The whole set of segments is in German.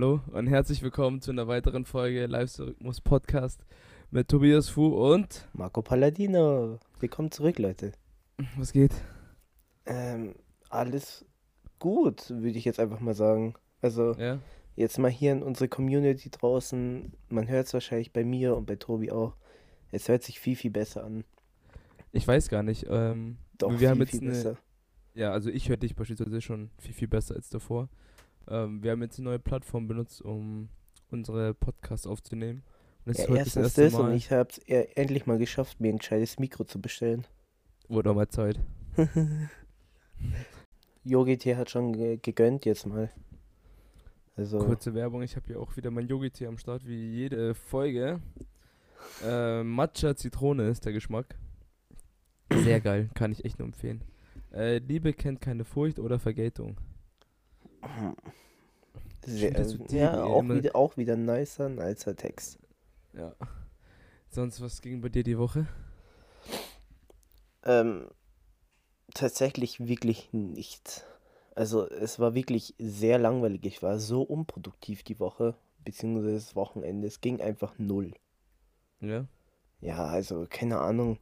Hallo und herzlich willkommen zu einer weiteren Folge Live-Rhythmus Podcast mit Tobias Fu und Marco Palladino. Willkommen zurück, Leute. was geht? Ähm, alles gut, würde ich jetzt einfach mal sagen. Also, Ja? jetzt mal hier in unsere Community draußen. Man hört es wahrscheinlich bei mir und bei Tobi auch. Es hört sich viel, viel besser an. Ich weiß gar nicht. Ähm, Doch, wir viel, haben jetzt viel eine, besser. ja, also ich höre dich beispielsweise schon viel, viel besser als davor. Ähm, wir haben jetzt eine neue Plattform benutzt, um unsere Podcasts aufzunehmen. Und es Ja, ist heute das erstens erste das Mal. und ich habe es endlich mal geschafft, mir ein gescheites Mikro zu bestellen. Wurde auch mal Zeit. YogiT hat schon ge gegönnt jetzt mal. Also, Kurze Werbung, ich habe hier auch wieder mein Yogi-Tee am Start, wie jede Folge. Äh, Matcha Zitrone ist der Geschmack. Sehr geil, kann ich echt nur empfehlen. Äh, Liebe kennt keine Furcht oder Vergeltung. Sehr, das so deep, ja, auch immer- wieder, auch wieder ein nicer, nicer Text. Ja. Sonst, was ging bei dir die Woche? Ähm, tatsächlich wirklich nicht. Also es war wirklich sehr langweilig. Ich war so unproduktiv die Woche, beziehungsweise das Wochenende. Es ging einfach null. Ja? Ja, also keine Ahnung.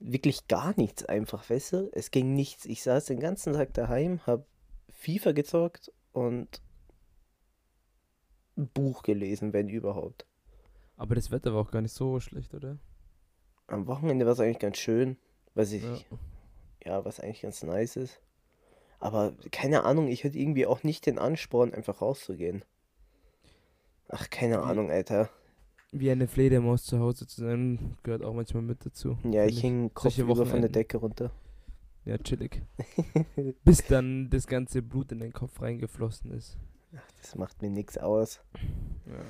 Wirklich gar nichts einfach, weißt du? Es ging nichts. Ich saß den ganzen Tag daheim, hab FIFA gezockt und ein Buch gelesen, wenn überhaupt. Aber das Wetter war auch gar nicht so schlecht, oder? Am Wochenende war es eigentlich ganz schön, was ich, Ja. ja, was eigentlich ganz nice ist. Aber keine Ahnung, ich hatte irgendwie auch nicht den Ansporn, einfach rauszugehen. Ach, keine Ahnung, Alter. Wie eine Fledermaus zu Hause zu sein, gehört auch manchmal mit dazu. Ja, ich hing kopfüber von der. Decke runter. Ja, chillig. Bis dann das ganze Blut in den Kopf reingeflossen ist. Das macht mir nichts aus. Ja.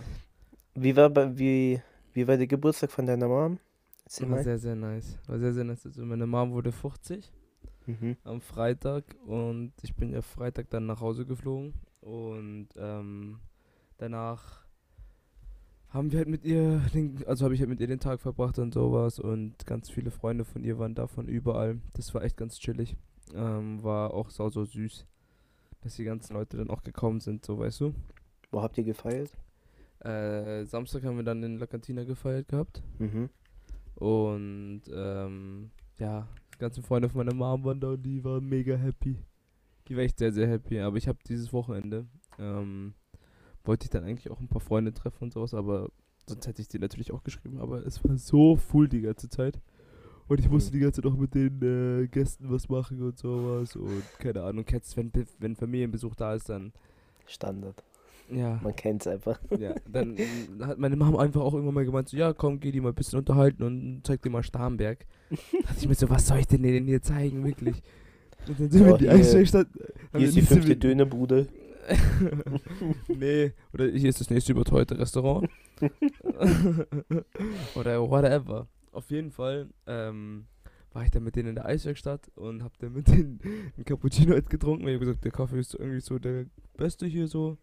Wie war, wie, wie war der Geburtstag von deiner Mom? Erzähl War sehr, sehr nice. War sehr, sehr nice. Also meine Mom wurde 50 Mhm. am Freitag und ich bin ja Freitag dann nach Hause geflogen und ähm, danach haben wir halt mit ihr, den, also habe ich halt mit ihr den Tag verbracht und sowas und ganz viele Freunde von ihr waren da von überall. Das war echt ganz chillig. Ähm, war auch sau so süß, dass die ganzen Leute dann auch gekommen sind, so weißt du. Wo habt ihr gefeiert? Äh, Samstag haben wir dann in La Cantina gefeiert gehabt. Mhm. Und ähm, ja, die ganzen Freunde von meiner Mom waren da und die waren mega happy. Die war echt sehr, sehr happy. Aber ich habe dieses Wochenende, ähm, wollte ich dann eigentlich auch ein paar Freunde treffen und sowas, aber sonst hätte ich dir natürlich auch geschrieben. Aber es war so full die ganze Zeit. Und ich musste Mhm. die ganze Zeit auch mit den äh, Gästen was machen und sowas. Und keine Ahnung, kennst wenn, wenn Familienbesuch da ist, dann Standard. ja. Man kennt's einfach. Ja, dann hat meine Mama einfach auch irgendwann mal gemeint, so, ja, komm, geh die mal ein bisschen unterhalten und zeig dir mal Starnberg. Da dachte ich mir so, was soll ich denn denen hier zeigen, wirklich? Und dann sind wir Oh, in die hier-. Hier ist die fünfte Dönerbude. nee, oder hier ist das nächste überteuerte Restaurant. oder whatever. Auf jeden Fall ähm, war ich dann mit denen in der Eiswerkstatt und hab dann mit denen einen Cappuccino halt getrunken. Ich hab gesagt, der Kaffee ist irgendwie so der beste hier so.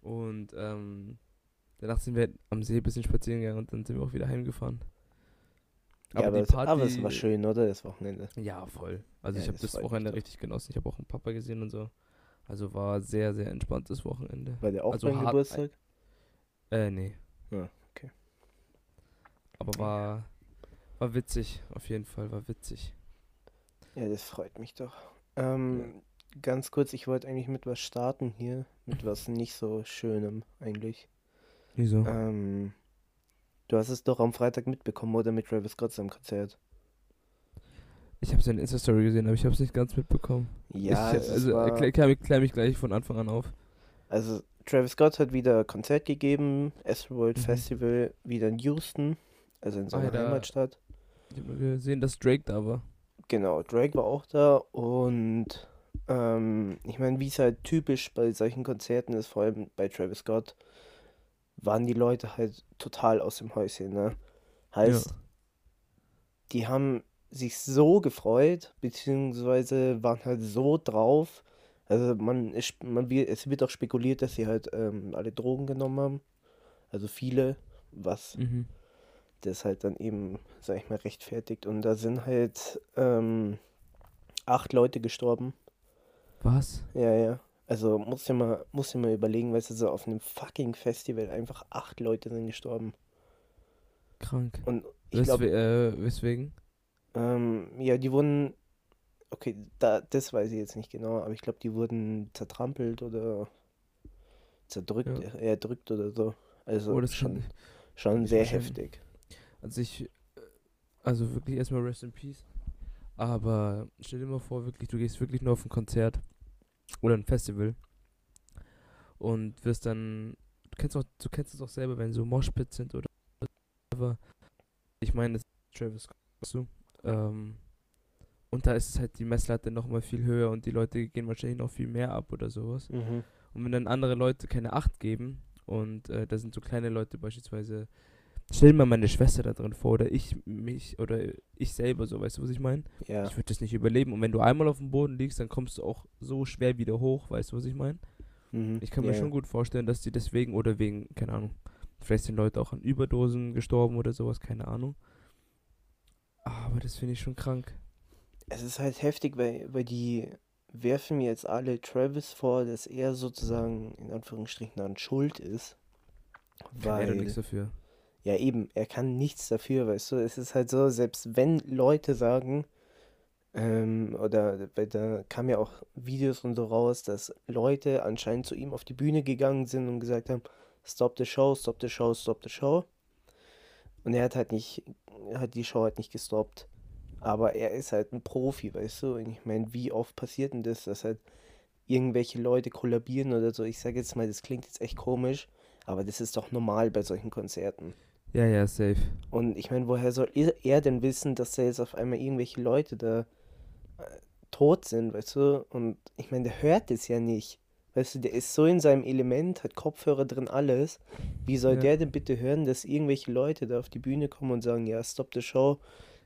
Und ähm, danach sind wir am See ein bisschen spazieren gegangen und dann sind wir auch wieder heimgefahren. Ja, aber, die es, aber es war schön, oder? Das Wochenende. Ja, voll. Also Ja, ich habe das das Wochenende richtig genossen. Ich habe auch einen Papa gesehen und so. Also war sehr, sehr entspanntes Wochenende. War der auch Also beim Geburtstag? Äh, nee. Ja, okay. Aber war, war witzig, auf jeden Fall, war witzig. Ja, das freut mich doch. Ähm, ganz kurz, ich wollte eigentlich mit was starten hier. Mit was nicht so Schönem eigentlich. Wieso? Ähm, du hast es doch am Freitag mitbekommen, oder? Mit Travis Scott seinem Konzert. Ich habe seine Insta-Story gesehen, aber ich habe es nicht ganz mitbekommen. Ja, ich, also erklär, klär, mich, gleich von Anfang an auf. also Travis Scott hat wieder Konzert gegeben, Astroworld Mhm. Festival, wieder in Houston, also in seiner Ah, Heimatstadt. Ich habe gesehen, dass Drake da war. Genau, Drake war auch da und ähm, ich meine, wie es halt typisch bei solchen Konzerten ist, vor allem bei Travis Scott, waren die Leute halt total aus dem Häuschen, ne? Heißt, die haben sich so gefreut, beziehungsweise waren halt so drauf. Also man, ist, man wird, es wird auch spekuliert, dass sie halt ähm, alle Drogen genommen haben. Also viele, was Mhm. das halt dann eben, sag ich mal, rechtfertigt. Und da sind halt ähm, acht Leute gestorben. Was? Ja, ja. Also muss ja mal, muss ja mal überlegen, weißt du, so auf einem fucking Festival einfach acht Leute sind gestorben. Krank. Und ich glaube, äh, weswegen? Ähm, ja, die wurden, okay, da, das weiß ich jetzt nicht genau, aber ich glaube, die wurden zertrampelt oder zerdrückt, Ja. erdrückt oder so. Also Oh, das schon, schon sehr heftig. Also ich, äh, also wirklich erstmal Rest in Peace. Aber stell dir mal vor, wirklich, du gehst wirklich nur auf ein Konzert oder ein Festival und wirst dann, du kennst auch, du kennst es auch selber, wenn so Moshpits sind oder whatever. Ich meine, das ist Travis weißt du? Ähm, und da ist es halt die Messlatte nochmal viel höher und die Leute gehen wahrscheinlich noch viel mehr ab oder sowas. Mhm. Und wenn dann andere Leute keine Acht geben und äh, da sind so kleine Leute beispielsweise, stell mal meine Schwester da drin vor oder ich mich oder ich selber so, weißt du, was ich meine? Ja, Ich würde das nicht überleben. Und wenn du einmal auf dem Boden liegst, dann kommst du auch so schwer wieder hoch, weißt du, was ich meine? mhm. Ich kann ja, mir schon gut vorstellen, dass die deswegen oder wegen, keine Ahnung, vielleicht sind Leute auch an Überdosen gestorben oder sowas, keine Ahnung. Aber das finde ich schon krank. Es ist halt heftig, weil, weil die werfen mir jetzt alle Travis vor, dass er sozusagen in Anführungsstrichen daran schuld ist. Kann er doch Weil, nichts dafür. ja eben, er kann nichts dafür, weißt du. Es ist halt so, selbst wenn Leute sagen, ähm, oder weil da kamen ja auch Videos und so raus, dass Leute anscheinend zu ihm auf die Bühne gegangen sind und gesagt haben, stop the show, stop the show, stop the show. Und er hat halt nicht, er hat die Show halt nicht gestoppt. Aber er ist halt ein Profi, weißt du? Und ich meine, wie oft passiert denn das, dass halt irgendwelche Leute kollabieren oder so? Ich sage jetzt mal, das klingt jetzt echt komisch, aber das ist doch normal bei solchen Konzerten. Ja, ja, safe. Und ich meine, woher soll er er denn wissen, dass da jetzt auf einmal irgendwelche Leute da äh, tot sind, weißt du? Und ich meine, der hört es ja nicht. Weißt du, der ist so in seinem Element, hat Kopfhörer drin, alles. Wie soll Ja. der denn bitte hören, dass irgendwelche Leute da auf die Bühne kommen und sagen, ja, stop the show?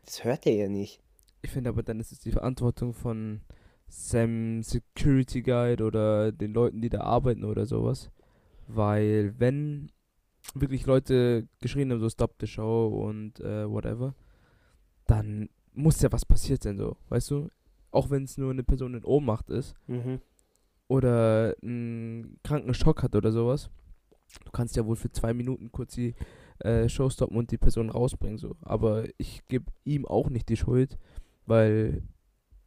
Das hört er ja nicht. Ich finde aber dann ist es die Verantwortung von seinem Security Guide oder den Leuten, die da arbeiten oder sowas. Weil wenn wirklich Leute geschrien haben, so stop the show und äh, whatever, dann muss ja was passiert sein, so, weißt du? Auch wenn es nur eine Person in Ohnmacht ist Mhm. Oder einen kranken Schock hat oder sowas. Du kannst ja wohl für zwei Minuten kurz die äh, Show stoppen und die Person rausbringen, so. Aber ich gebe ihm auch nicht die Schuld, weil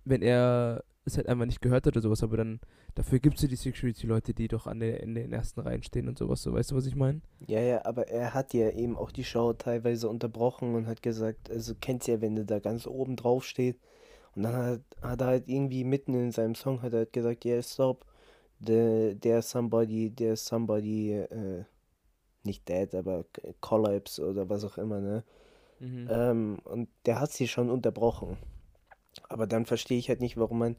wenn er es halt einfach nicht gehört hat oder sowas, aber dann dafür gibt es ja die Security-Leute, die doch an der, in den ersten Reihen stehen und sowas, so. Weißt du, was ich meine? Ja, ja, aber er hat ja eben auch die Show teilweise unterbrochen und hat gesagt, also kennst ja, wenn der da ganz oben drauf steht. Und dann hat, hat er halt irgendwie mitten in seinem Song hat er halt gesagt, yeah, stop, the, there's somebody, there's somebody, äh, nicht dead, aber collapse oder was auch immer, ne? Mhm. Ähm, und der hat sie schon unterbrochen. Aber dann verstehe ich halt nicht, warum man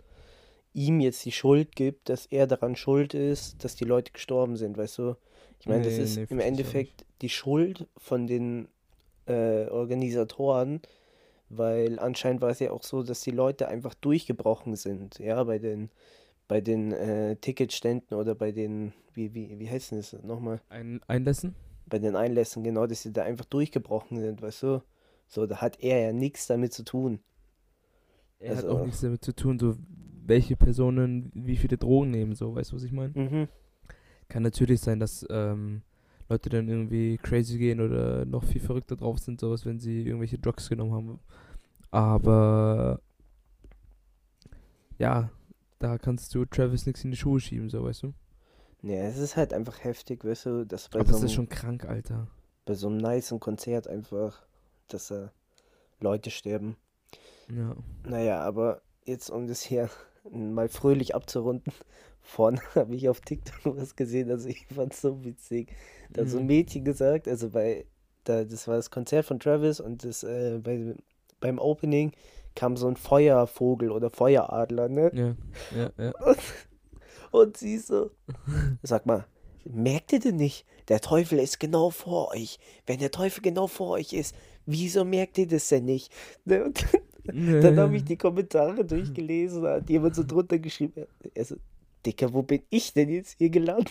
ihm jetzt die Schuld gibt, dass er daran schuld ist, dass die Leute gestorben sind, weißt du? Ich meine, das Nee, ist nee, im. Endeffekt die Schuld von den äh, Organisatoren, weil anscheinend war es ja auch so, dass die Leute einfach durchgebrochen sind, ja, bei den bei den äh, Ticketständen oder bei den, wie, wie, wie heißt denn das nochmal? Ein, einlassen? bei den Einlässen, genau, dass sie da einfach durchgebrochen sind, weißt du? So, da hat er ja nichts damit zu tun. Er hat Also- auch nichts damit zu tun, so welche Personen wie viele Drogen nehmen, so, weißt du, was ich meine? Mhm. Kann natürlich sein, dass ähm, Leute dann irgendwie crazy gehen oder noch viel verrückter drauf sind, sowas, wenn sie irgendwelche Drugs genommen haben. Aber ja, da kannst du Travis nichts in die Schuhe schieben, so weißt du. Ja, es ist halt einfach heftig, weißt du, dass bei Aber so es ist einem, schon krank, Alter. bei so einem nicen Konzert einfach, dass da Leute sterben. Ja. Naja, aber jetzt, um das hier mal fröhlich abzurunden, vorne habe ich auf TikTok was gesehen, also ich fand es so witzig. Da hat so ein Mhm. Mädchen gesagt, also bei, da, das war das Konzert von Travis und das, äh, bei, beim Opening kam so ein Feuervogel oder Feueradler, ne? Ja, ja, ja. Und, und sie so, sag mal, merkt ihr denn nicht, der Teufel ist genau vor euch. Wenn der Teufel genau vor euch ist, wieso merkt ihr das denn nicht? Ne, Und dann habe ich die Kommentare durchgelesen, da hat jemand so drunter geschrieben, also, Dicker, wo bin ich denn jetzt hier gelandet?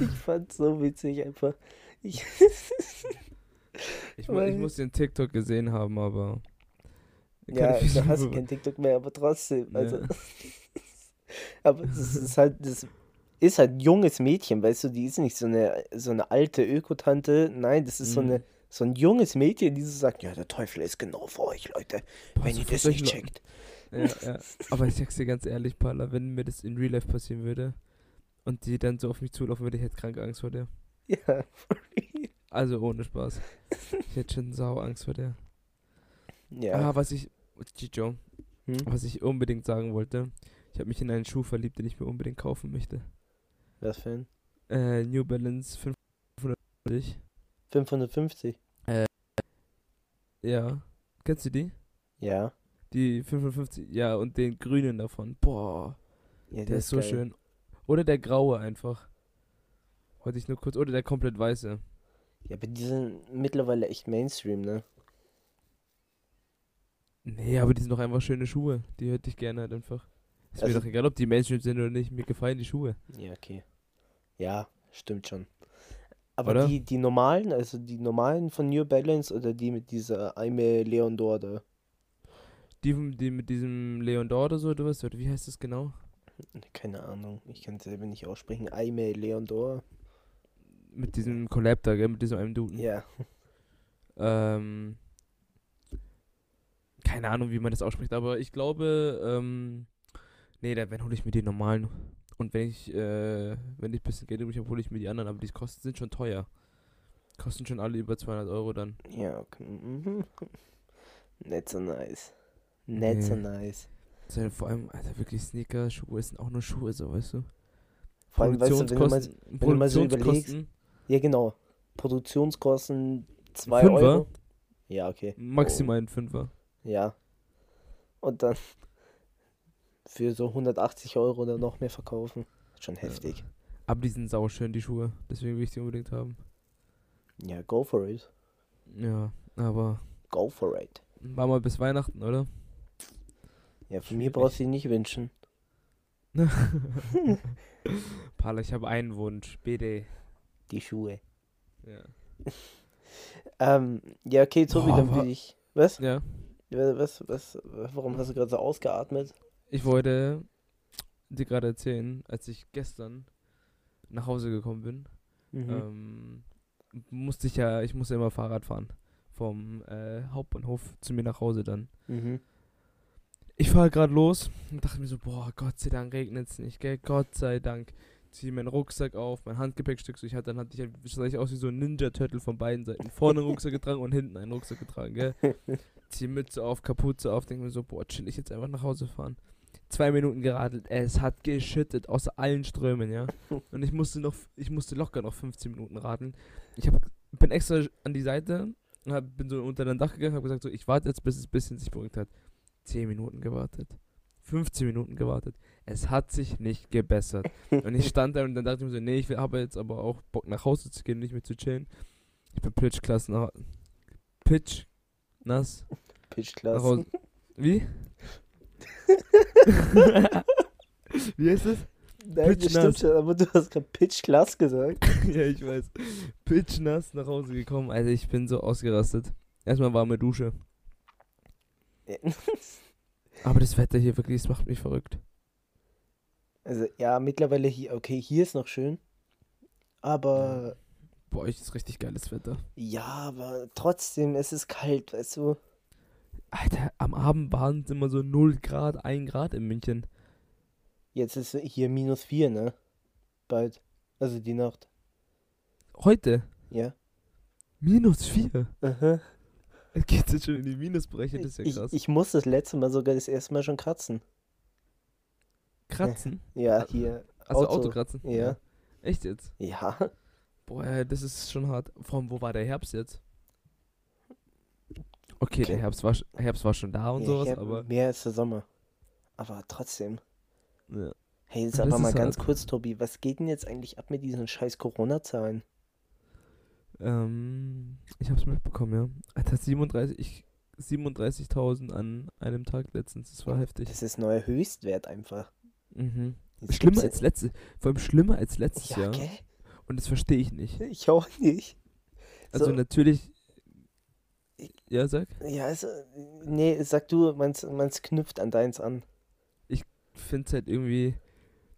Ich fand's so witzig einfach. Ich, ich, mu- ich muss den TikTok gesehen haben, aber Ja, da hast du kein TikTok mehr, aber trotzdem. Also, Ja. aber das ist halt, das ist halt ein junges Mädchen, weißt du, die ist nicht so eine, so eine alte Ökotante. Nein, das ist so Mhm. eine, so ein junges Mädchen, die so sagt, ja, der Teufel ist genau vor euch, Leute, Boah, wenn so ihr das nicht checkt. Ja, ja. Aber ich sag's dir ganz ehrlich, Paula, wenn mir das in Real Life passieren würde und die dann so auf mich zulaufen würde, ich hätte krank Angst vor der. Ja. Also ohne Spaß. Ich hätte schon sau Angst vor der. Ja. Ah, was ich. Chicho, Hm? was ich unbedingt sagen wollte. Ich habe mich in einen Schuh verliebt, den ich mir unbedingt kaufen möchte. Was für ein? Äh, New Balance 550. 550. Ja. Kennst du die? Ja. Die 550, ja, und den grünen davon. Boah, Ja, der ist so geil. schön. Oder der graue einfach. Wollte ich nur kurz. Oder der komplett weiße. Ja, aber die sind mittlerweile echt Mainstream, ne? Nee, aber die sind doch einfach schöne Schuhe. Die hätte ich gerne halt einfach. Ist Also- mir doch egal, ob die Mainstream sind oder nicht. Mir gefallen die Schuhe. Ja, okay. Ja, stimmt schon. Aber Oder? die, die normalen, also die normalen von New Balance oder die mit dieser Aime Leon Dor da? Die, die mit diesem Leon Dor oder so, oder was? Oder wie heißt das genau? Keine Ahnung, ich kann es selber nicht aussprechen. Aime Leon Dor? Mit diesem Collab da, gell? Mit diesem einen Duden. Ja. Ähm, keine Ahnung, wie man das ausspricht, aber ich glaube, ähm, nee, dann hole ich mir die normalen. Und wenn ich, äh, wenn ich ein bisschen Geld übrig habe, hole ich mir die anderen, aber die kosten sind schon teuer. Kosten schon alle über 200 Euro dann. Ja, okay. Mhm. Nicht so nice. Nicht so Nee. nice. Das sind vor allem, Alter, wirklich Sneaker, Schuhe sind auch nur Schuhe, so, weißt du? Vor allem, weißt du, wenn du mal, wenn du mal so Produktionskosten, ja genau, Produktionskosten 2 Fünfer? Euro. Ja, okay. maximal ein Fünfer. Ja. Und dann für so 180 Euro oder noch mehr verkaufen. Schon heftig. Aber die sind sauschön, die Schuhe. Deswegen will ich die unbedingt haben. Ja, go for it. Ja, aber Go for it. war mal bis Weihnachten, oder? Ja, von mir brauchst du nicht wünschen. Paula, ich habe einen Wunsch. BD. Die Schuhe. Ja. Ähm, ja, okay, Tobi, Boah, dann will ich. Was? ja. Was, was, warum hast du gerade so ausgeatmet? Ich wollte dir gerade erzählen, als ich gestern nach Hause gekommen bin, Mhm. ähm, musste ich ja, ich musste immer Fahrrad fahren. Vom äh, Hauptbahnhof zu mir nach Hause dann. Mhm. Ich fahre gerade los und dachte mir so, boah, Gott sei Dank regnet es nicht, gell? Gott sei Dank. Ziehe meinen Rucksack auf, mein Handgepäckstück so ich hatte, dann hatte ich halt, sah ich aus wie so ein Ninja-Turtle von beiden Seiten. Vorne einen Rucksack getragen und hinten einen Rucksack getragen, gell? Zieh Mütze auf, Kapuze auf, denke mir so, boah, chill ich jetzt einfach nach Hause fahren. Zwei Minuten geradelt, es hat geschüttet aus allen Strömen, ja. Und ich musste noch, ich musste locker noch 15 Minuten radeln. Ich hab, bin extra an die Seite und hab, bin so unter dein Dach gegangen, habe gesagt so, ich warte jetzt, bis es ein bisschen sich beruhigt hat. 10 Minuten gewartet. 15 Minuten gewartet. Es hat sich nicht gebessert. Und ich stand da und dann dachte ich mir so, nee, ich habe jetzt aber auch Bock nach Hause zu gehen, nicht mehr zu chillen. Ich bin pitch nach Pitch nass Pitch nach. Wie? Wie heißt das? Nein, das Pitch stimmt nass. schon, aber du hast gerade Pitch Class gesagt. ja, ich weiß. Pitch nass nach Hause gekommen. Also ich bin so ausgerastet. Erstmal warme Dusche. Aber das Wetter hier wirklich, das macht mich verrückt. Also, ja, mittlerweile hier, okay, hier ist noch schön. Aber, Bei euch ist richtig geiles Wetter. ja, aber trotzdem, es ist kalt, weißt du? Alter, am Abend waren es immer so 0 Grad, 1 Grad in München. Jetzt ist hier minus 4, ne? Bald. Also die Nacht. Heute Ja. minus 4. Aha. Es geht jetzt schon in die Minusbereiche, das ist ja ich, krass. ich muss das letzte Mal sogar das erste Mal schon kratzen. Kratzen? Ja, hier. Also Auto. Autokratzen? Ja. Echt jetzt? Ja. Boah, ja, das ist schon hart. Vor allem, wo war der Herbst jetzt? Okay, der Okay. Herbst war, Herbst war schon da und ja, sowas, hier aber. Mehr als der Sommer. Aber trotzdem. Ja. Hey, jetzt aber mal ist ganz hart. kurz, Tobi. Was geht denn jetzt eigentlich ab mit diesen scheiß Corona-Zahlen? Ähm, ich hab's mitbekommen, ja. Alter, 37, ich- 37.000 an einem Tag letztens, das war heftig. Das ist neuer Höchstwert einfach. Mhm. Jetzt Schlimmer als letztes, vor allem schlimmer als letztes Ja, Jahr. gell? Und das verstehe ich nicht. Ich auch nicht. Also So. natürlich, Ja, sag. Ja, also, nee, sag du, man's, man's knüpft an deins an. Ich finde es halt irgendwie.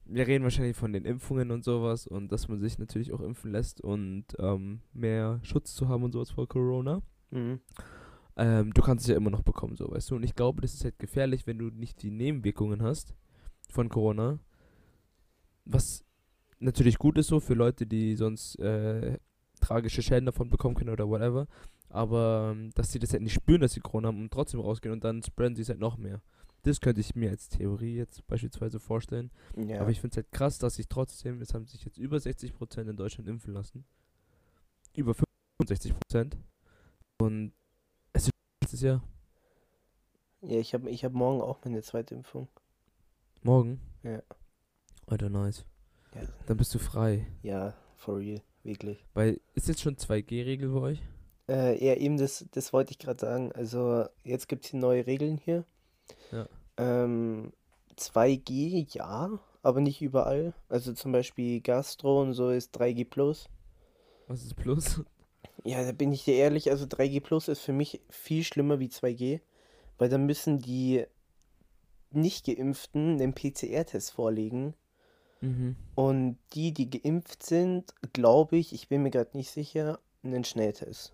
Wir reden wahrscheinlich von den Impfungen und sowas und dass man sich natürlich auch impfen lässt und ähm, mehr Schutz zu haben und sowas vor Corona. Mhm. Ähm, du kannst es ja immer noch bekommen, so weißt du. Und ich glaube, das ist halt gefährlich, wenn du nicht die Nebenwirkungen hast von Corona. Was natürlich gut ist so für Leute, die sonst äh, tragische Schäden davon bekommen können oder whatever. Aber ähm, dass sie das halt nicht spüren, dass sie Corona haben und trotzdem rausgehen und dann spreaden sie es halt noch mehr. Das könnte ich mir als Theorie jetzt beispielsweise vorstellen. Ja. Aber ich finde es halt krass, dass sich trotzdem, es haben sich jetzt über 60% in Deutschland impfen lassen. Über 65%. Und es ist letztes Jahr. ja, ich habe ich hab morgen auch meine zweite Impfung. Morgen? Ja. Alter, nice. Ja. Dann bist du frei. Ja, for real, wirklich. Weil, ist jetzt schon 2G-Regel für euch? Äh, ja, eben, das, das wollte ich gerade sagen. Also, jetzt gibt es hier neue Regeln hier. Ja. Ähm, 2G, ja, aber nicht überall. Also zum Beispiel Gastro und so ist 3G plus. Was ist Plus? Ja, da bin ich dir ehrlich, also 3G plus ist für mich viel schlimmer wie 2G, weil dann müssen die nicht Geimpften den PCR-Test vorlegen. Mhm. Und die, die geimpft sind, glaube ich, ich bin mir gerade nicht sicher, einen Schnelltest.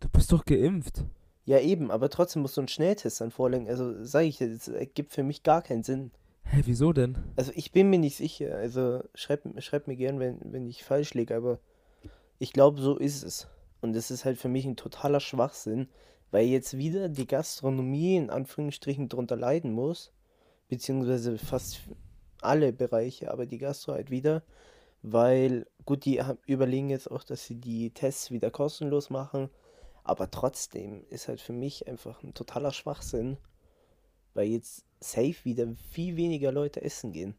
Du bist doch geimpft. Ja, eben, aber trotzdem musst du einen Schnelltest dann vorlegen. Also sage ich das ergibt für mich gar keinen Sinn. Hä, wieso denn? Also ich bin mir nicht sicher. Also schreib, schreib mir gern, wenn, wenn ich falsch liege, aber ich glaube, so ist es. Und das ist halt für mich ein totaler Schwachsinn, weil jetzt wieder die Gastronomie in Anführungsstrichen drunter leiden muss, beziehungsweise fast alle Bereiche, aber die Gastro halt wieder, weil, gut, die haben- überlegen jetzt auch, dass sie die Tests wieder kostenlos machen, aber trotzdem ist halt für mich einfach ein totaler Schwachsinn, weil jetzt safe wieder viel weniger Leute essen gehen.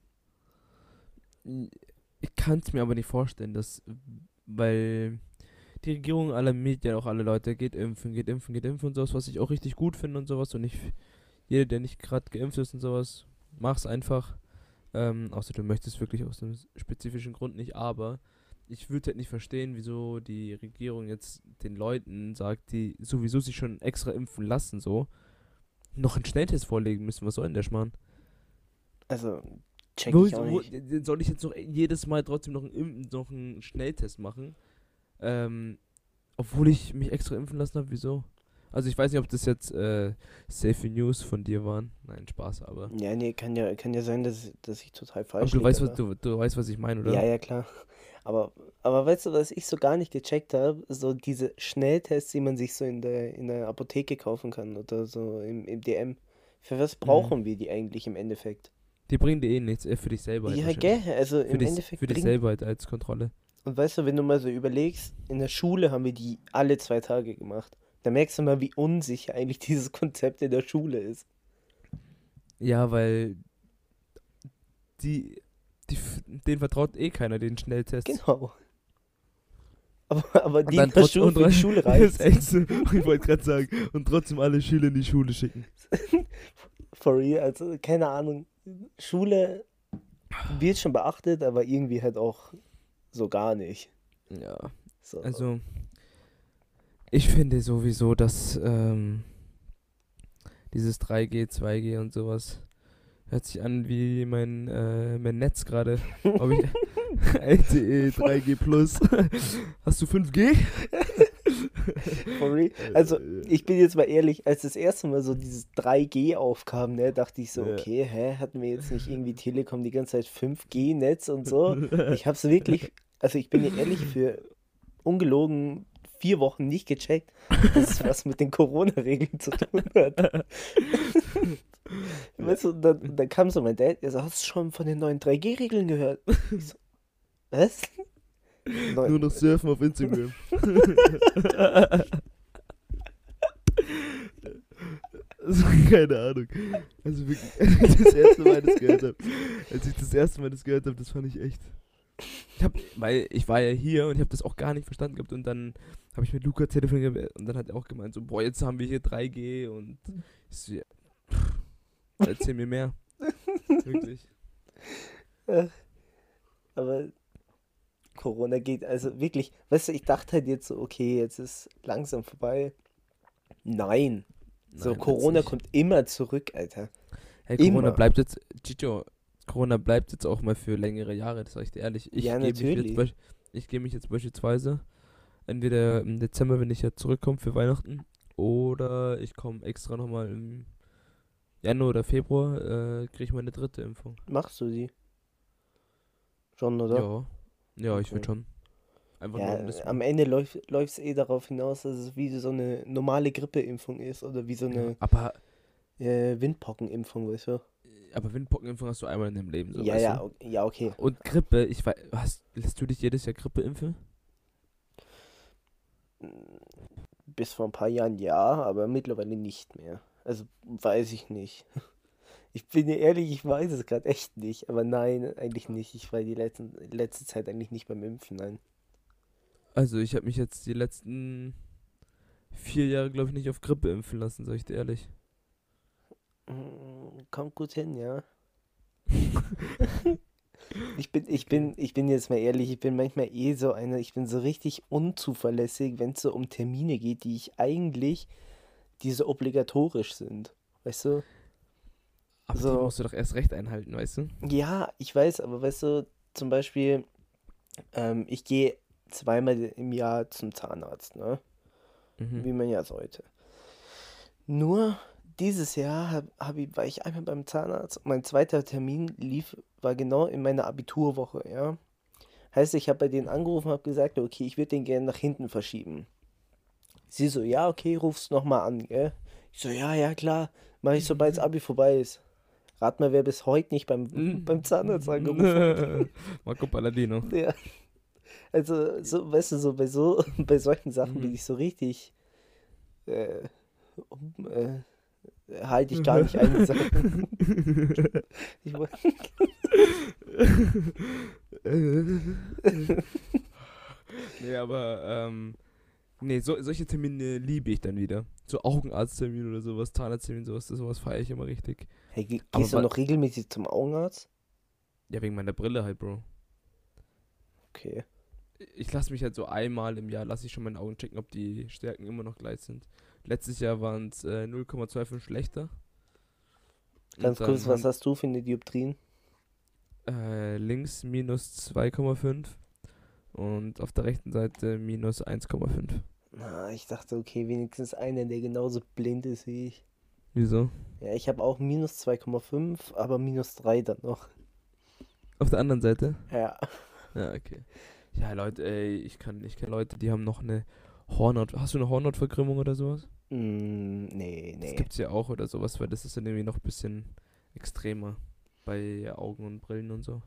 Ich kann es mir aber nicht vorstellen, dass, weil die Regierung alarmiert ja auch alle Leute, geht impfen, geht impfen, geht impfen und sowas, was ich auch richtig gut finde und sowas. Und ich, jeder, der nicht gerade geimpft ist und sowas, mach's einfach. Ähm, außer du möchtest wirklich aus einem spezifischen Grund nicht, aber ich würde halt nicht verstehen, wieso die Regierung jetzt den Leuten sagt, die sowieso sich schon extra impfen lassen, so, noch einen Schnelltest vorlegen müssen. Was soll denn der Schmarrn? Also, check Wo, ich auch wo, nicht. soll ich jetzt noch jedes Mal trotzdem noch einen, noch einen Schnelltest machen? Ähm, obwohl ich mich extra impfen lassen habe, wieso? Also ich weiß nicht, ob das jetzt äh, safe News von dir waren. Nein, Spaß, aber. Ja, nee, kann ja, kann ja sein, dass, dass ich total falsch du, weißt, was, aber- du, du weißt, was ich meine, oder? Ja, ja, klar. Aber, aber weißt du, was ich so gar nicht gecheckt habe? So diese Schnelltests, die man sich so in der, in der Apotheke kaufen kann oder so im, im DM. Für Mhm. was brauchen wir die eigentlich im Endeffekt? Die bringen dir eh nichts, äh, für dich selber. halt Ja, gell? Also Für im dich, Endeffekt für dich selber halt als Kontrolle. Und weißt du, wenn du mal so überlegst, in der Schule haben wir die alle zwei Tage gemacht. Da merkst du mal, wie unsicher eigentlich dieses Konzept in der Schule ist. Ja, weil die, die denen vertraut eh keiner den Schnelltest. Genau. Aber, aber die in der trotzdem- Schule, für die Schule reicht. Ich wollte gerade sagen, und trotzdem alle Schüler in die Schule schicken. For real, also keine Ahnung. Schule wird schon beachtet, aber irgendwie halt auch so gar nicht. Ja. So. Also, ich finde sowieso, dass ähm, dieses 3G, 2G und sowas hört sich an wie mein, äh, mein Netz gerade. Ob ich LTE 3G Plus. Hast du 5G? For real. Also, ich bin jetzt mal ehrlich, als das erste Mal so dieses 3G aufkam, ne, dachte ich so, okay, hä, hatten wir jetzt nicht irgendwie Telekom die ganze Zeit 5G-Netz und so? Ich hab's wirklich, also ich bin ehrlich, für ungelogen vier Wochen nicht gecheckt, dass es was mit den Corona-Regeln zu tun hat. Weißt du, dann, dann kam so mein Dad, der so, hast du schon von den neuen 3G-Regeln gehört? Ich so, was? Neu- Nur noch surfen auf Instagram. Also, keine Ahnung. Also wirklich, als ich das erste Mal das gehört habe, als ich das erste Mal das gehört habe, das fand ich echt. Ich hab, weil ich war ja hier und ich habe das auch gar nicht verstanden gehabt und dann habe ich mit Luca telefoniert und dann hat er auch gemeint so, boah, jetzt haben wir hier 3G und ich so, ja, erzähl mir mehr. Wirklich. Aber Corona geht, also wirklich, weißt du, ich dachte halt jetzt so, okay, jetzt ist langsam vorbei. Nein. So, Nein, wird's Corona kommt immer zurück, Alter. Hey, Corona immer. bleibt jetzt, Chicho, Corona bleibt jetzt auch mal für längere Jahre, das sag ich dir ehrlich. Ich Ja, natürlich. ich gehe mich jetzt beispielsweise entweder im Dezember, wenn ich ja zurückkomme für Weihnachten, oder ich komme extra nochmal im Januar oder Februar, äh, kriege ich meine dritte Impfung. Machst du die? Schon, oder? Ja. Ja, ich Okay. würde schon. Einfach Ja, nur um das am Ende läuft es eh darauf hinaus, dass es wie so eine normale Grippeimpfung ist oder wie so eine aber, äh, Windpockenimpfung, weißt du? aber Windpockenimpfung hast du einmal in deinem Leben. So, ja, ja, Du? o- ja, okay. Und Grippe, ich weiß, hast, lässt du dich jedes Jahr Grippe impfen? Bis vor ein paar Jahren ja, aber mittlerweile nicht mehr. Also weiß ich nicht. Ich bin dir ehrlich, ich weiß es gerade echt nicht. Aber nein, eigentlich nicht. Ich war die letzten, letzte Zeit eigentlich nicht beim Impfen, nein. Also ich habe mich jetzt die letzten vier Jahre, glaube ich, nicht auf Grippe impfen lassen, sag ich dir ehrlich. Mm, Kommt gut hin, ja. Ich bin, ich bin, ich bin jetzt mal ehrlich, ich bin manchmal eh so einer, ich bin so richtig unzuverlässig, wenn es so um Termine geht, die ich eigentlich, die so obligatorisch sind. Weißt du? Aber die So. musst du doch erst recht einhalten, weißt du? Ja, ich weiß, aber weißt du, zum Beispiel, ähm, ich gehe zweimal im Jahr zum Zahnarzt, ne? Mhm. Wie man ja sollte. Nur dieses Jahr hab, hab ich, war ich einmal beim Zahnarzt und mein zweiter Termin lief, war genau in meiner Abiturwoche, ja. Heißt, ich habe bei denen angerufen und habe gesagt, okay, ich würde den gerne nach hinten verschieben. Sie so, ja, okay, ruf's nochmal an, gell? Ich so, ja, ja, klar, mach ich, sobald das Abi vorbei ist. Rat mal, wer bis heute nicht beim, Mhm. beim Zahnarzt angerufen hat. Marco Palladino. Ja. Also, so, weißt du, so bei so, bei solchen Sachen bin Mhm. ich so richtig, äh, um, äh, halte ich gar nicht ein. ich, woll- nee, aber, ähm, nee, so, solche Termine liebe ich dann wieder. So Augenarzttermin oder sowas, Zahnarzttermin, sowas, das sowas feiere ich immer richtig. hey, ge- Aber gehst du noch regelmäßig zum Augenarzt? Ja, wegen meiner Brille halt, Bro. Okay. Ich lasse mich halt so einmal im Jahr, lasse ich schon meine Augen checken, ob die Stärken immer noch gleich sind. Letztes Jahr waren es äh, 0,25 schlechter. Ganz kurz, was hast du für eine Dioptrien? Äh, links minus 2,5 und auf der rechten Seite minus 1,5. Na, ich dachte, okay, wenigstens einer, der genauso blind ist wie ich. Wieso? Ja, ich habe auch minus 2,5, aber minus 3 dann noch. Auf der anderen Seite? Ja. Ja, okay. Ja, Leute, ey, ich kann, ich kenne Leute, die haben noch eine Hornhaut. Hast du eine Hornhautverkrümmung oder sowas? Mm, nee, Das nee. gibt's ja auch oder sowas, weil das ist dann irgendwie noch ein bisschen extremer bei Augen und Brillen und so.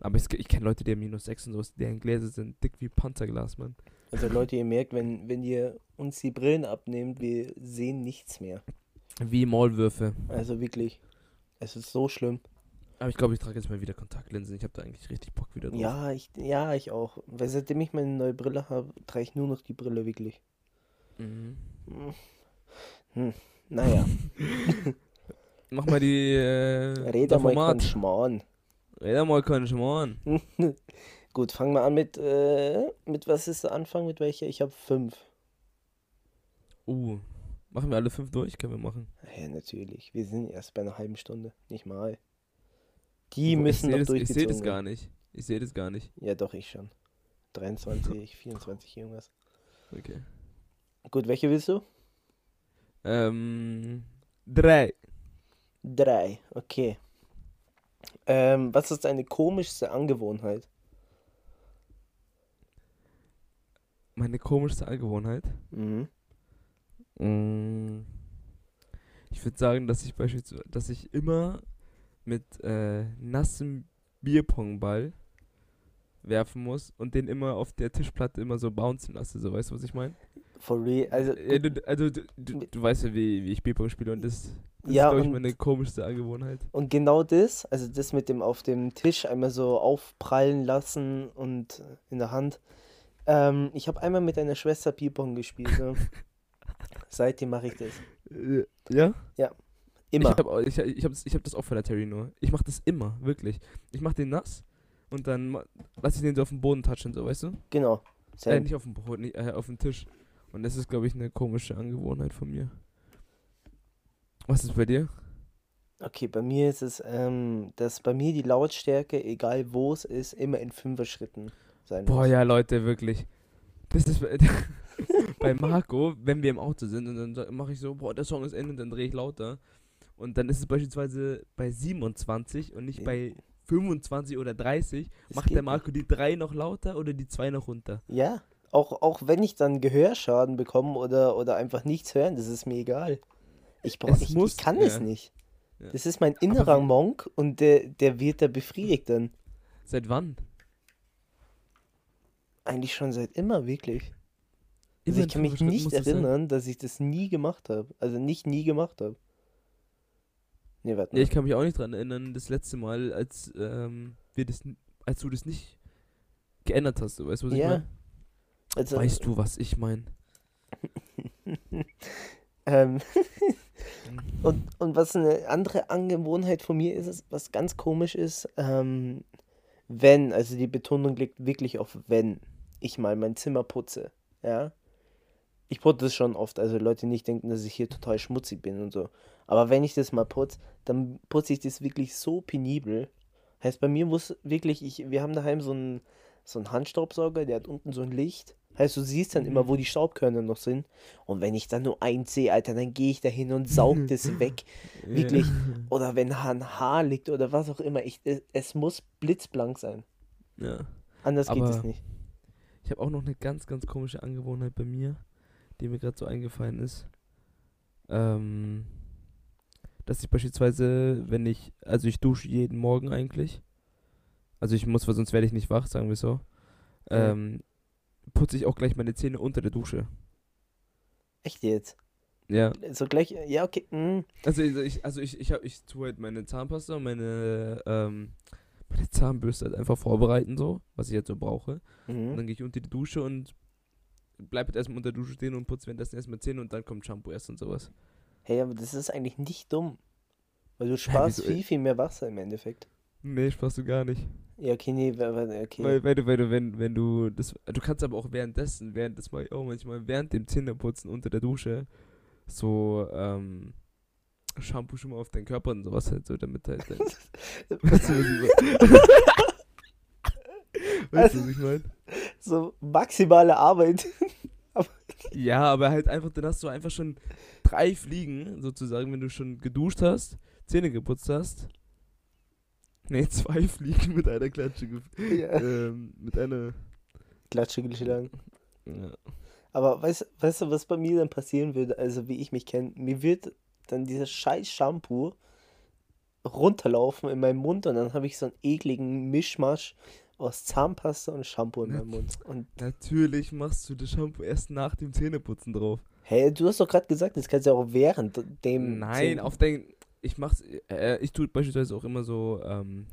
Aber es, ich kenne Leute, die haben minus 6 und sowas, deren Gläser sind dick wie Panzerglas, Mann. Also Leute, ihr merkt, wenn, wenn ihr uns die Brillen abnehmt, wir sehen nichts mehr. Wie Maulwürfe. Also wirklich. Es ist so schlimm. Aber ich glaube, ich trage jetzt mal wieder Kontaktlinsen. Ich habe da eigentlich richtig Bock wieder drauf. Ja, ich, ja, ich auch. Weil seitdem ich meine neue Brille habe, trage ich nur noch die Brille wirklich. Mhm. Hm. Hm. Naja, Mach mal die. Äh, red mal Format. Schmarrn. Red mal keinen Schmarrn. Gut, fangen wir an mit, äh, mit was ist der Anfang? Mit welcher? Ich habe fünf. Uh. Machen wir alle fünf durch? Können wir machen. Ja, natürlich. Wir sind erst bei einer halben Stunde. Nicht mal. Die Wo- müssen ich noch das, Ich sehe das gar nicht. Ich sehe das gar nicht. Ja, doch, ich schon. 23, 24, irgendwas. Okay. Gut, welche willst du? Ähm. Drei. Drei, okay. Ähm, was ist deine komischste Angewohnheit? Meine komischste Angewohnheit. Mhm. Mm. Ich würde sagen, dass ich beispielsweise, dass ich immer mit äh, nassem Bierpongball werfen muss und den immer auf der Tischplatte immer so bouncen lasse. So, weißt du, was ich meine? For real, also, Ja, du, also, du, du, du weißt ja, wie, wie ich Bierpong spiele und das, das Ja, ist, glaube ich, meine komischste Angewohnheit. und genau das, also das mit dem auf dem Tisch einmal so aufprallen lassen und in der Hand. Ähm, ich habe einmal mit einer Schwester Bierpong gespielt. Ne? Seitdem mache ich das. Äh, ja? Immer. Ich habe ich, ich hab, ich hab das auch von der Terry nur. Ich mache das immer, wirklich. Ich mache den nass und dann ma- lass ich den so auf den Boden touchen, so, weißt du? Genau. Äh, nicht auf dem Boden, nicht, äh, auf dem Tisch. Und das ist, glaube ich, eine komische Angewohnheit von mir. Was ist bei dir? Okay, bei mir ist es, ähm, dass bei mir die Lautstärke, egal wo es ist, immer in Fünfer-Schritten sein Boah, muss. ja, Leute, wirklich. Das ist bei, bei Marco, wenn wir im Auto sind und dann mache ich so, boah, der Song ist Ende und dann drehe ich lauter. Und dann ist es beispielsweise bei 27 und nicht Ja. bei 25 oder 30. Das Macht der Marco die 3 noch lauter oder die 2 noch runter? Ja, auch, auch wenn ich dann Gehörschaden bekomme oder, oder einfach nichts hören, das ist mir egal. Ich, brauch, Es ich, muss- ich kann es ja. nicht. Ja. Das ist mein innerer wie- Monk und der, der wird da befriedigt dann. Seit wann? Eigentlich schon seit immer, wirklich. Immer Also ich kann mich nicht das sein. erinnern, dass ich das nie gemacht habe. Also nicht nie gemacht habe. Nee, warte Ja, ich kann mich auch nicht dran erinnern, das letzte Mal, als ähm, wir das, als du das nicht geändert hast, du weißt, was ich Ja, meine? Also, Weißt du, was ich meine? ähm, und, und was eine andere Angewohnheit von mir ist, ist, was ganz komisch ist, ähm, wenn, also die Betonung liegt wirklich auf wenn ich mal mein Zimmer putze, ja. Ich putze das schon oft, also Leute nicht denken, dass ich hier total schmutzig bin und so. Aber wenn ich das mal putze, dann putze ich das wirklich so penibel. Heißt, bei mir muss wirklich, ich, wir haben daheim so einen, so einen Handstaubsauger, der hat unten so ein Licht. Heißt, du siehst dann immer, wo die Staubkörner noch sind. Und wenn ich dann nur eins sehe, Alter, dann gehe ich da hin und saug das weg. Wirklich. Oder wenn ein Haar liegt oder was auch immer. Ich, es, es muss blitzblank sein. Ja. Anders geht es Aber- nicht. Ich habe auch noch eine ganz, ganz komische Angewohnheit bei mir, die mir gerade so eingefallen ist. Ähm, dass ich beispielsweise, wenn ich, also ich dusche jeden Morgen eigentlich. Also ich muss, weil sonst werde ich nicht wach, sagen wir so. Ähm, putze ich auch gleich meine Zähne unter der Dusche. Echt jetzt? Ja. So gleich, ja, okay. mm. Also ich, ich also ich, ich, hab, ich tue halt meine Zahnpasta und meine, ähm, meine Zahnbürste halt einfach vorbereiten so, was ich jetzt so brauche. Und Mhm. dann gehe ich unter die Dusche und bleib jetzt erstmal unter der Dusche stehen und putze währenddessen erstmal Zähne und dann kommt Shampoo erst und sowas. Hey, aber das ist eigentlich nicht dumm. Weil du sparst wieso? viel, viel mehr Wasser im Endeffekt. Nee, sparst du gar nicht. Ja, okay, nee, okay. Weil, weil, du, weil du, wenn, wenn du das. Du kannst aber auch währenddessen, während das mal auch manchmal während dem Zähneputzen unter der Dusche so ähm, Shampoo schon mal auf deinen Körper und sowas halt so, damit halt dein, Weißt du, was ich meine? weißt du, was ich meine? so maximale Arbeit. Ja, aber halt einfach, dann hast du einfach schon drei Fliegen, sozusagen, wenn du schon geduscht hast, Zähne geputzt hast. Ne, zwei Fliegen mit einer Klatsche. ja. ähm, mit einer. Klatsche geschlagen. Ja. Aber weißt, weißt du, was bei mir dann passieren würde, also wie ich mich kenne? Mir wird dann dieses scheiß Shampoo runterlaufen in meinem Mund und dann habe ich so einen ekligen Mischmasch aus Zahnpasta und Shampoo in meinem Mund. Und Natürlich machst du das Shampoo erst nach dem Zähneputzen drauf. hey, du hast doch gerade gesagt, das kannst du auch während dem. Nein, Zähne- auf dein. Ich mach's. Äh, ich tue beispielsweise auch immer so, ähm,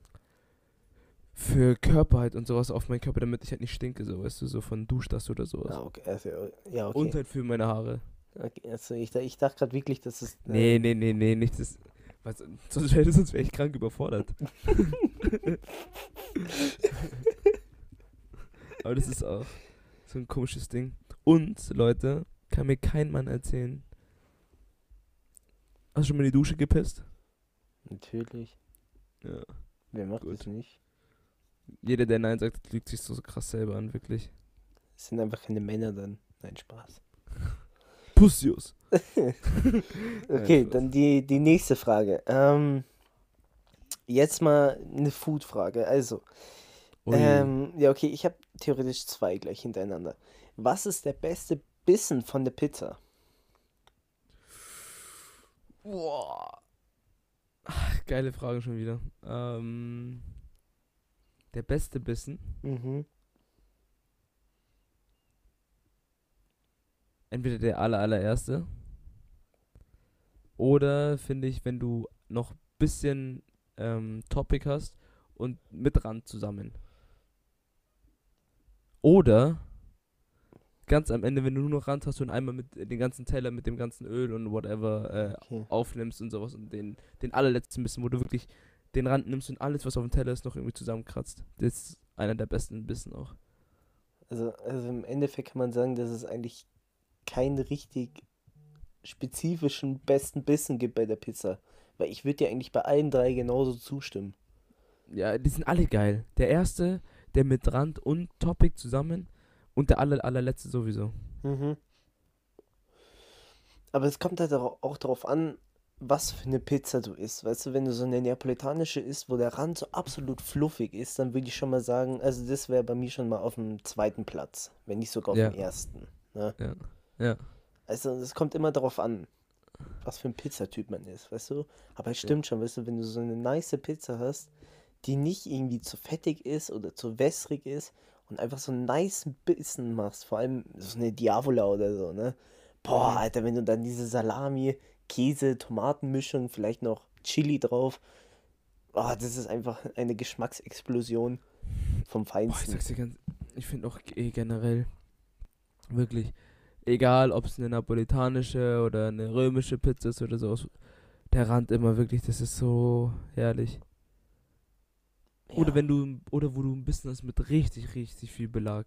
für Körper halt und sowas auf meinen Körper, damit ich halt nicht stinke, so, weißt du, so von Duschtasse oder sowas. Ah, okay, also, ja, okay. Und halt für meine Haare. okay also ich, ich dachte gerade wirklich, dass es. äh, Nee, nee, nee, nee, nicht das. Was, sonst wäre sonst wär ich krank überfordert. Aber das ist auch so ein komisches Ding. Und, Leute, kann mir kein Mann erzählen. Hast du schon mal in die Dusche gepisst? Natürlich. Ja. Wer macht Gut. das nicht? Jeder, der Nein sagt, lügt sich so, so krass selber an, wirklich. Es sind einfach keine Männer dann. Nein, Spaß. Pussius. Okay, dann die, die nächste Frage. Ähm, jetzt mal eine Food-Frage. Also, ähm, ja, okay, ich habe theoretisch zwei gleich hintereinander. Was ist der beste Bissen von der Pizza? Boah. Geile Frage schon wieder. Ähm, der beste Bissen. Mhm. entweder der aller, allererste oder finde ich, wenn du noch bisschen ähm, Topic hast und mit Rand zusammen. Oder ganz am Ende, wenn du nur noch Rand hast und einmal mit den ganzen Teller mit dem ganzen Öl und whatever äh, Okay. aufnimmst und sowas und den, den allerletzten Bissen, wo du wirklich den Rand nimmst und alles, was auf dem Teller ist, noch irgendwie zusammenkratzt. Das ist einer der besten Bissen auch. Also, also im Endeffekt kann man sagen, dass es eigentlich keinen richtig spezifischen besten Bissen gibt bei der Pizza. Weil ich würde dir eigentlich bei allen drei genauso zustimmen. Ja, die sind alle geil. Der erste, der mit Rand und Topic zusammen und der aller, allerletzte sowieso. Mhm. Aber es kommt halt auch darauf an, was für eine Pizza du isst. Weißt du, wenn du so eine neapolitanische isst, wo der Rand so absolut fluffig ist, dann würde ich schon mal sagen, also das wäre bei mir schon mal auf dem zweiten Platz, wenn nicht sogar auf Ja. dem ersten. Ne? Ja. Ja. Also es kommt immer darauf an, was für ein Pizzatyp man ist, weißt du? Aber es stimmt schon, weißt du, wenn du so eine nice Pizza hast, die nicht irgendwie zu fettig ist oder zu wässrig ist und einfach so einen nice Bissen machst, vor allem so eine Diavola oder so, ne? Boah, Mhm. Alter, wenn du dann diese Salami, Käse, Tomatenmischung, vielleicht noch Chili drauf, oh, das ist einfach eine Geschmacksexplosion vom Boah, ich Feinsten. sag's dir ganz, ich finde auch eh generell, wirklich, egal ob es eine napolitanische oder eine römische Pizza ist oder so, der Rand immer wirklich, das ist so herrlich. Oder wenn du, oder wo du ein bisschen hast mit richtig, richtig viel Belag.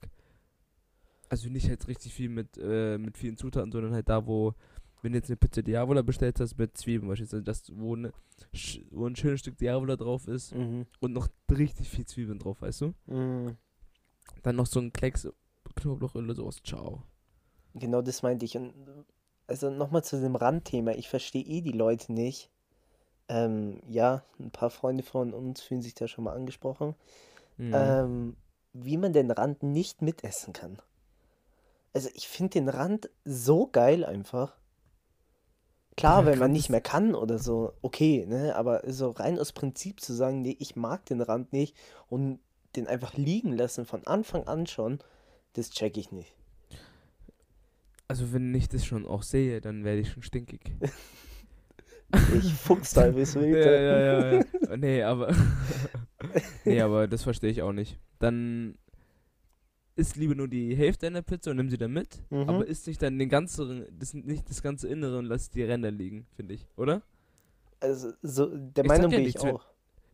Also nicht halt richtig viel mit, äh, mit vielen Zutaten, sondern halt da, wo, wenn du jetzt eine Pizza Diavola bestellt hast mit Zwiebeln beispielsweise, das, wo, ne, wo ein schönes Stück Diavola drauf ist Mhm. und noch richtig viel Zwiebeln drauf, weißt du? Mhm. Dann noch so ein Klecks Knoblauch oder sowas. Ciao. Genau das meinte ich. Und also nochmal zu dem Randthema. Ich verstehe eh die Leute nicht. Ähm, ja, ein paar Freunde von uns fühlen sich da schon mal angesprochen. Mhm. Ähm, wie man den Rand nicht mitessen kann. Also ich finde den Rand so geil einfach. Klar, Der wenn man nicht mehr kann oder so, okay, ne? Aber so rein aus Prinzip zu sagen, nee, ich mag den Rand nicht und den einfach liegen lassen von Anfang an schon, das check ich nicht. Also wenn ich das schon auch sehe, dann werde ich schon stinkig. Ich fuchsteufels ja, wild. ja, ja, ja. Nee, aber. nee, aber das verstehe ich auch nicht. Dann isst lieber nur die Hälfte einer Pizza und nimm sie dann mit. Mhm. Aber isst nicht dann den ganzen, das, nicht das ganze Innere und lass die Ränder liegen, finde ich, oder? Also, so, der Ich Meinung ja bin ich nichts, wenn- auch.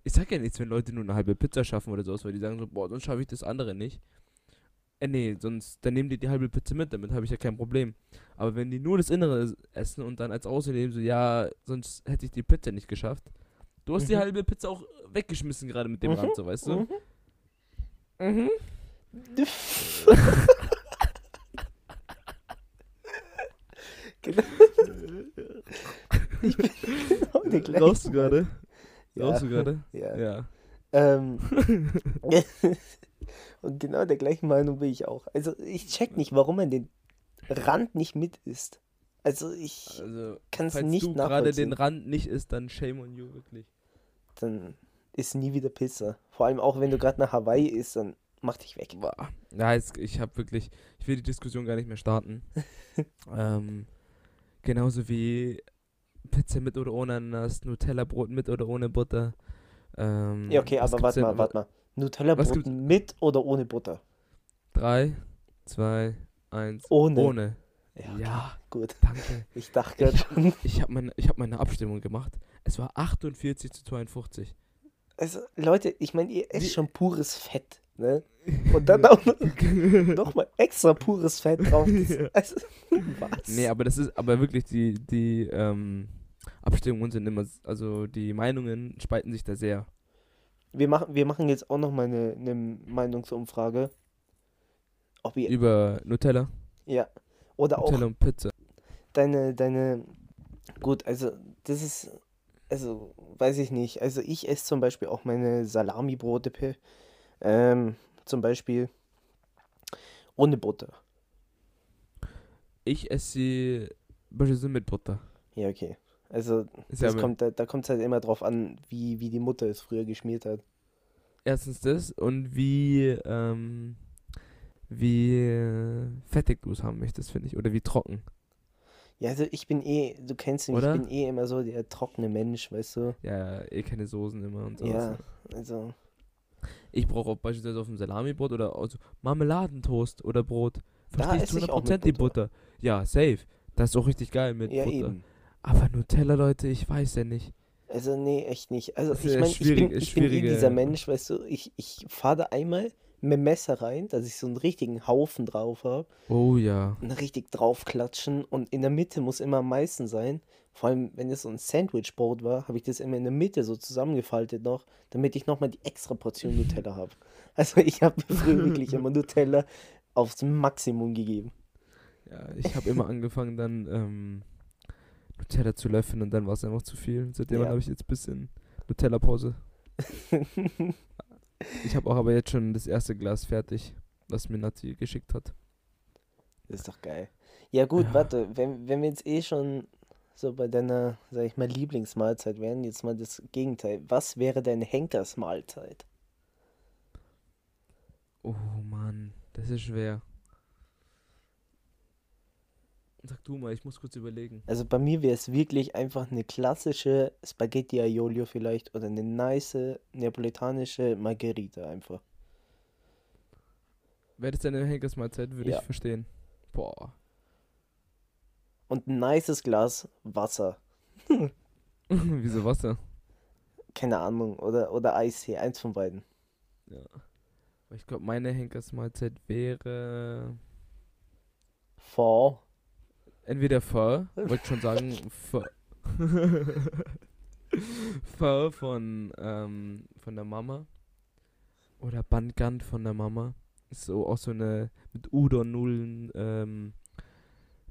Ich sag ja nichts, wenn Leute nur eine halbe Pizza schaffen oder sowas, weil die sagen so, boah, sonst schaffe ich das andere nicht. Äh, nee, sonst, dann nehmen die die halbe Pizza mit, damit habe ich ja kein Problem. Aber wenn die nur das Innere essen und dann als Ausrede so, ja, sonst hätte ich die Pizza nicht geschafft. Du hast die Mhm. halbe Pizza auch weggeschmissen gerade mit dem Mhm, Rand, so, weißt du? Mhm. Mhm. Genau. Ich bin genau der gleichen Rauchst du gerade? Ja. Rauchst du gerade? Ja. Ja. Ähm, und genau der gleichen Meinung bin ich auch. Also ich check nicht, warum man den Rand nicht mit isst. Also ich Also, kann es nicht du gerade den nachvollziehen. Rand nicht isst, dann shame on you, wirklich. Dann isst nie wieder Pizza. Vor allem auch, wenn du gerade nach Hawaii isst, dann mach dich weg. Boah. Ja, jetzt, ich habe wirklich, ich will die Diskussion gar nicht mehr starten. ähm, genauso wie Pizza mit oder ohne Ananas, Nutella-Brot mit oder ohne Butter. Ähm, Ja, okay, aber warte mal, warte mal. Nutella-Brot mit oder ohne Butter? Drei, zwei, eins. Ohne. Ohne. Ja, Ja, gut. danke. Ich dachte gerade schon. Ich habe meine, ich hab meine Abstimmung gemacht. Es war 48 zu 52. Also, Leute, ich meine, ihr esst schon pures Fett, ne? Und dann auch noch, noch mal extra pures Fett drauf. Also, was? Nee, aber das ist, aber wirklich, die, die ähm, Abstimmungen sind immer, also die Meinungen spalten sich da sehr. Wir machen, wir machen jetzt auch noch mal eine, eine Meinungsumfrage. Ob ihr, Über Nutella, ja, oder auch Nutella und Pizza. deine, deine, gut, also, das ist, also, weiß ich nicht. Also, ich esse zum Beispiel auch meine Salami-Brote, ähm, zum Beispiel ohne Butter. Ich esse sie beispielsweise mit Butter. Ja, okay. Also, ja kommt, da, da kommt es halt immer drauf an, wie, wie die Mutter es früher geschmiert hat. erstens das und wie, ähm, wie äh, fettig du es haben möchtest, finde ich. Oder wie trocken. Ja, also ich bin eh, du kennst mich, Oder? ich bin eh immer so der trockene Mensch, weißt du? Ja, eh keine Soßen immer und so. Ja, also, Ich brauche auch beispielsweise auf dem Salamibrot oder also Marmeladentoast oder Brot. Ich auch 100% mit die Butter. Butter. Ja, safe. Das ist auch richtig geil mit ja Butter. eben. Aber Nutella, Leute, ich weiß ja nicht. Also nee, echt nicht. Also ich meine, ich bin, ich bin eh dieser Mensch, weißt du, ich, ich fahre da einmal mit dem Messer rein, dass ich so einen richtigen Haufen drauf habe. Oh ja. und richtig draufklatschen und in der Mitte muss immer am meisten sein. Vor allem, wenn es so ein Sandwichbrot war, habe ich das immer in der Mitte so zusammengefaltet noch, damit ich nochmal die extra Portion Nutella habe. Also ich habe früher wirklich immer Nutella aufs Maximum gegeben. Ja, ich habe immer angefangen dann ähm, Nutella zu löffeln und dann war es einfach zu viel. Seitdem Ja. habe ich jetzt ein bisschen Nutella-Pause. Ich habe auch aber jetzt schon das erste Glas fertig, was mir Nati geschickt hat. Das ist doch geil. Ja gut, Ja. warte, wenn, wenn wir jetzt eh schon so bei deiner, sag ich mal, Lieblingsmahlzeit wären, jetzt mal das Gegenteil. Was wäre deine Henkersmahlzeit? Oh Mann, das ist schwer. Sag du mal, ich muss kurz überlegen. Also bei mir wäre es wirklich einfach eine klassische Spaghetti Aiolio vielleicht oder eine nice neapolitanische Margherita einfach. Wäre das deine Henkersmahlzeit, würde Ja. ich verstehen. Boah. Und ein nices Glas Wasser. Wieso Wasser? Keine Ahnung. Oder, oder Eistee, eins von beiden. Ja. Ich glaube, meine Henkersmahlzeit wäre Vor. Entweder Pho, wollte schon sagen, Pho. Pho von, ähm, von der Mama. Oder Bandgand von der Mama. Ist so auch so eine mit Udon-Nudeln, ähm,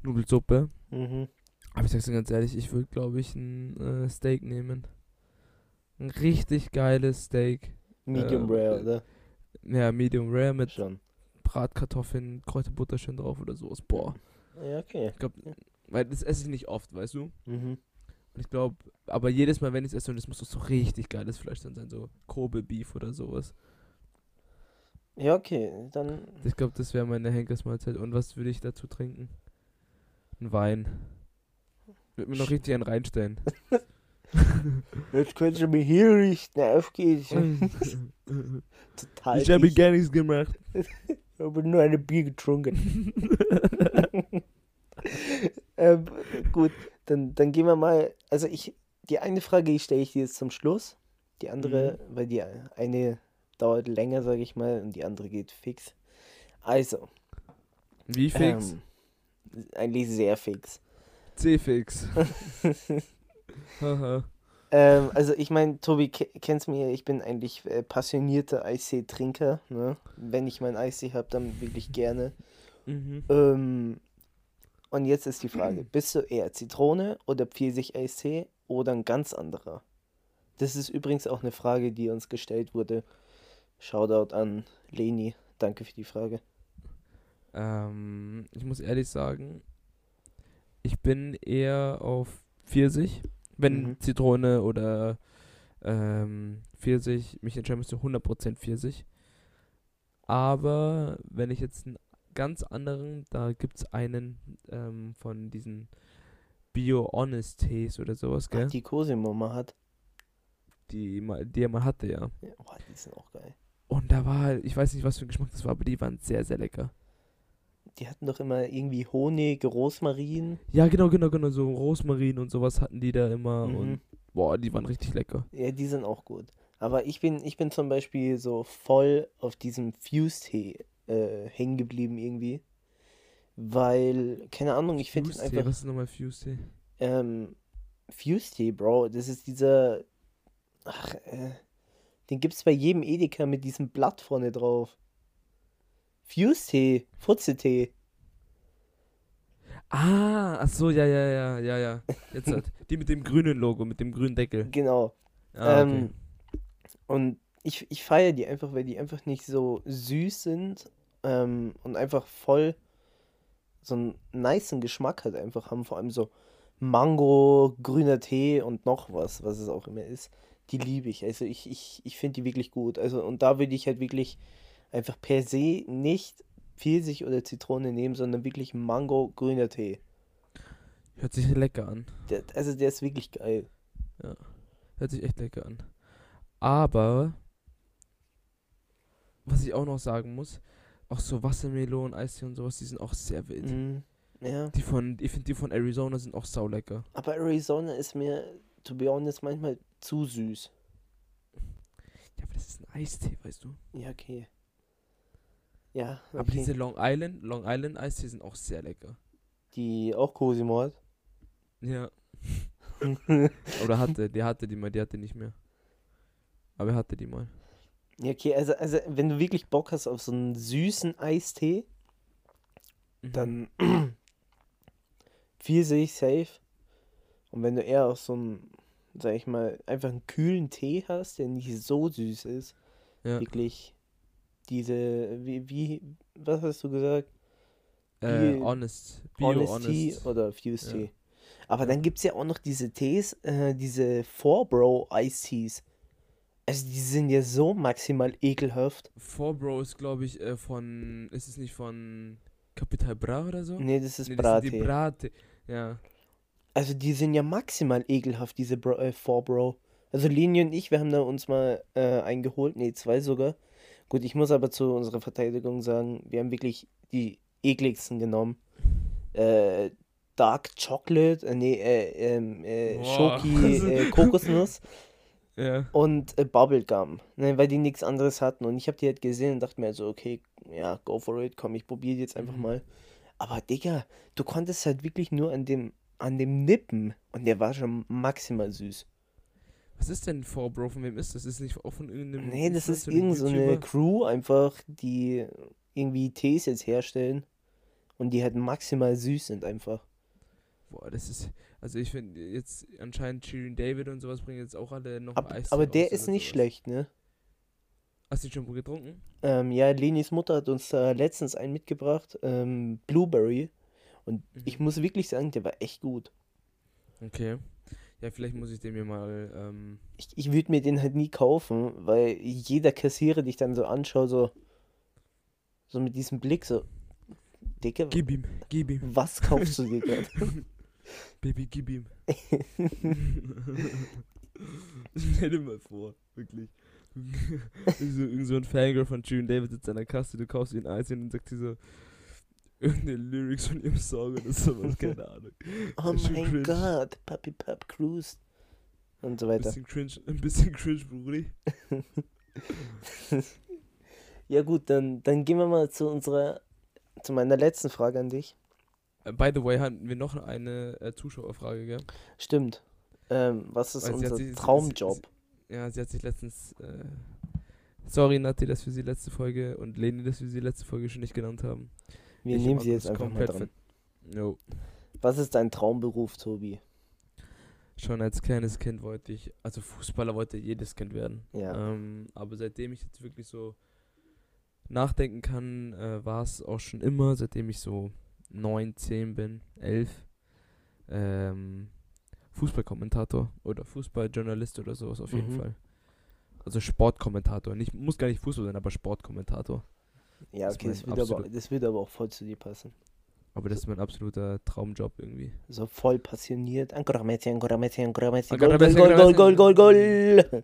Nudelsuppe. Mhm. Aber ich sag's dir ganz ehrlich, ich würde, glaube ich, ein äh, Steak nehmen. Ein richtig geiles Steak. Medium Ähm, Rare, äh, oder? Ja, Medium Rare mit Schon. Bratkartoffeln, Kräuterbutter schön drauf oder sowas. Boah. Ja, okay. Ich glaube, weil das esse ich nicht oft, weißt du? Mhm. Und ich glaube, aber jedes Mal, wenn ich es esse, und das muss doch so richtig geiles Fleisch dann sein, so Kobe Beef oder sowas. Ja, okay. Dann. Ich glaube, das wäre meine Henkersmahlzeit. Und was würde ich dazu trinken? Ein Wein. Würde mir noch richtig einen reinstellen. Jetzt könnt ihr mich hier richten. Auf geht's. Total. ich habe gar nichts gemacht. Ich habe nur eine Bier getrunken. ähm, gut, dann, dann gehen wir mal. Also ich, die eine Frage die stelle ich dir jetzt zum Schluss. Die andere, weil die eine dauert länger, sage ich mal, und die andere geht fix. Also, Wie fix? ähm, eigentlich sehr fix. C-Fix. Ähm, also ich meine, Tobi, ke- kennst mir, ich bin eigentlich äh, passionierter Eistee-Trinker. Ne? Wenn ich mein Eistee habe, dann wirklich gerne. mhm. Ähm, und jetzt ist die Frage, bist du eher Zitrone oder Pfirsich-Eistee oder ein ganz anderer? Das ist übrigens auch eine Frage, die uns gestellt wurde. Shoutout an Leni. Danke für die Frage. Ähm, ich muss ehrlich sagen, ich bin eher auf Pfirsich. Wenn Mhm. Zitrone oder ähm, Pfirsich, mich entscheiden müsste, 100% Pfirsich. Aber wenn ich jetzt einen ganz anderen, da gibt es einen ähm, von diesen Bio-Honest Tees oder sowas, Ach, gell? die Cosimo mal hat. Die, mal- die er mal hatte, ja. Ja, oh, die sind auch geil. Und da war halt, ich weiß nicht, was für ein Geschmack das war, aber die waren sehr, sehr lecker. Die hatten doch immer irgendwie Honig, Rosmarin. Ja, genau, genau, genau. So Rosmarin und sowas hatten die da immer. Mhm. Und boah, die waren richtig lecker. Ja, die sind auch gut. Aber ich bin, ich bin zum Beispiel so voll auf diesem Fuse-Tee äh, hängen geblieben irgendwie. Weil, keine Ahnung, ich finde ihn einfach. was ist nochmal Fuse Tee? Ähm, Fuse-Tee, Bro, das ist dieser. Ach, äh, den gibt's bei jedem Edeka mit diesem Blatt vorne drauf. Fuse-Tee, Futze-Tee. Ah, ach so, ja, ja, ja, ja, ja. Jetzt halt. Die mit dem grünen Logo, mit dem grünen Deckel. Genau. Ah, okay. Ähm, und ich, ich feiere die einfach, weil die einfach nicht so süß sind ähm, und einfach voll so einen nicen Geschmack halt einfach haben. Vor allem so Mango, grüner Tee und noch was, was es auch immer ist. Die liebe ich. Also ich, ich, ich finde die wirklich gut. Also und da würde ich halt wirklich einfach per se nicht Pfirsich oder Zitrone nehmen, sondern wirklich Mango, grüner Tee. Hört sich lecker an. Der, also der ist wirklich geil. Hört sich echt lecker an. Aber, was ich auch noch sagen muss, auch so Wassermelonen, Eistee und sowas, die sind auch sehr wild. Mhm. Ja. Die von, ich finde die von Arizona sind auch saulecker. Aber Arizona ist mir, to be honest, manchmal zu süß. Ja, aber das ist ein Eistee, weißt du. Ja, okay. Ja, okay. Aber diese Long Island, Long Island Eistee sind auch sehr lecker. die auch Cosimo hat. Ja. Oder hatte, die hatte die mal, die hatte nicht mehr. Aber er hatte die mal. Ja, okay, also, also wenn du wirklich Bock hast auf so einen süßen Eistee, Mhm. dann viel sehe ich safe. Und wenn du eher auf so einen, sag ich mal, einfach einen kühlen Tee hast, der nicht so süß ist, Ja. wirklich diese, wie, wie, was hast du gesagt? Äh, honest. Bio Honest Tea honest. oder Fuse Ja. Tea. Aber Ja. dann gibt es ja auch noch diese Tees, äh, diese 4-Bro Ice Teas. Also die sind ja so maximal ekelhaft. Four Bro ist, glaube ich, äh, von. Ist es nicht von Capital Bra oder so? Nee, das ist Nee, sind die. Brate. Ja. Also die sind ja maximal ekelhaft, diese Bro, äh, 4-Bro. Also Lini und ich, wir haben da uns mal äh, eingeholt, nee, zwei sogar. Gut, ich muss aber zu unserer Verteidigung sagen, wir haben wirklich die ekligsten genommen. Äh, Dark Chocolate, äh, nee, äh, ähm, äh, Boah. Schoki, äh, Kokosnuss Ja. und äh, Bubblegum, ne, weil die nichts anderes hatten. Und ich habe die halt gesehen und dachte mir so, okay, ja, go for it, komm, ich probiere jetzt einfach Mhm. mal. Aber Digga, du konntest halt wirklich nur an dem, an dem Nippen und der war schon maximal süß. Was ist denn Four Bro? Von wem ist das? Ist nicht auch von irgendeinem. Nee, das ist Influencer oder irgend so eine? Crew einfach, die irgendwie Tees jetzt herstellen und die halt maximal süß sind einfach. Boah, das ist. Also ich finde jetzt anscheinend Shirin David und sowas bringen jetzt auch alle noch Ab, Eistee aber der ist nicht sowas. schlecht, ne? Hast du schon getrunken? Ähm, ja, Lenis Mutter hat uns da letztens einen mitgebracht, ähm, Blueberry. Und ich Mhm. muss wirklich sagen, der war echt gut. Okay. Ja, vielleicht muss ich den mir mal. Ähm, Ich, ich würde mir den halt nie kaufen, weil jeder Kassierer dich dann so anschaut, so, so mit diesem Blick, so, Dicke, gib ihm, gib ihm. was kaufst du dir gerade? Baby, gib ihm. Stell dir mal vor, wirklich. so, irgend so ein Fangirl von June David sitzt an der Kasse, du kaufst ihn Eis und dann sagt sie so irgendeine Lyrics von ihrem Song oder sowas, keine Ahnung. Oh mein cringe. Gott, Papi Pap Cruise. Und so weiter. Bisschen cringe, ein bisschen cringe, Brudi. Ja gut, dann, dann gehen wir mal zu unserer, zu meiner letzten Frage an dich. Äh, By the way, hatten wir noch eine äh, Zuschauerfrage, gell? Stimmt. Ähm, was ist Weil sie unser sich- sie- Traumjob? Ja, sie hat sich letztens. Äh, sorry, Nati, dass wir sie letzte Folge und Leni, dass wir sie letzte Folge schon nicht genannt haben. Wir Ich nehmen sie jetzt einfach mal komplett dran. Jo. Was ist dein Traumberuf, Tobi? Schon als kleines Kind wollte ich, also Fußballer wollte jedes Kind werden. Ja. Ähm, aber seitdem ich jetzt wirklich so nachdenken kann, äh, war es auch schon immer, seitdem ich so 9, 10 bin, 11, ähm, Fußballkommentator oder Fußballjournalist oder sowas auf jeden Mhm. Fall. Also Sportkommentator. Nicht, muss gar nicht Fußball sein, aber Sportkommentator. Ja, Das okay, das mein wird, aber, das wird aber auch voll zu dir passen. Aber das ist mein absoluter Traumjob irgendwie. So voll passioniert. Ancora Messi, Ancora Messi, Ancora Messi. Gol, Gol, Gol, Gol, Gol, Gol.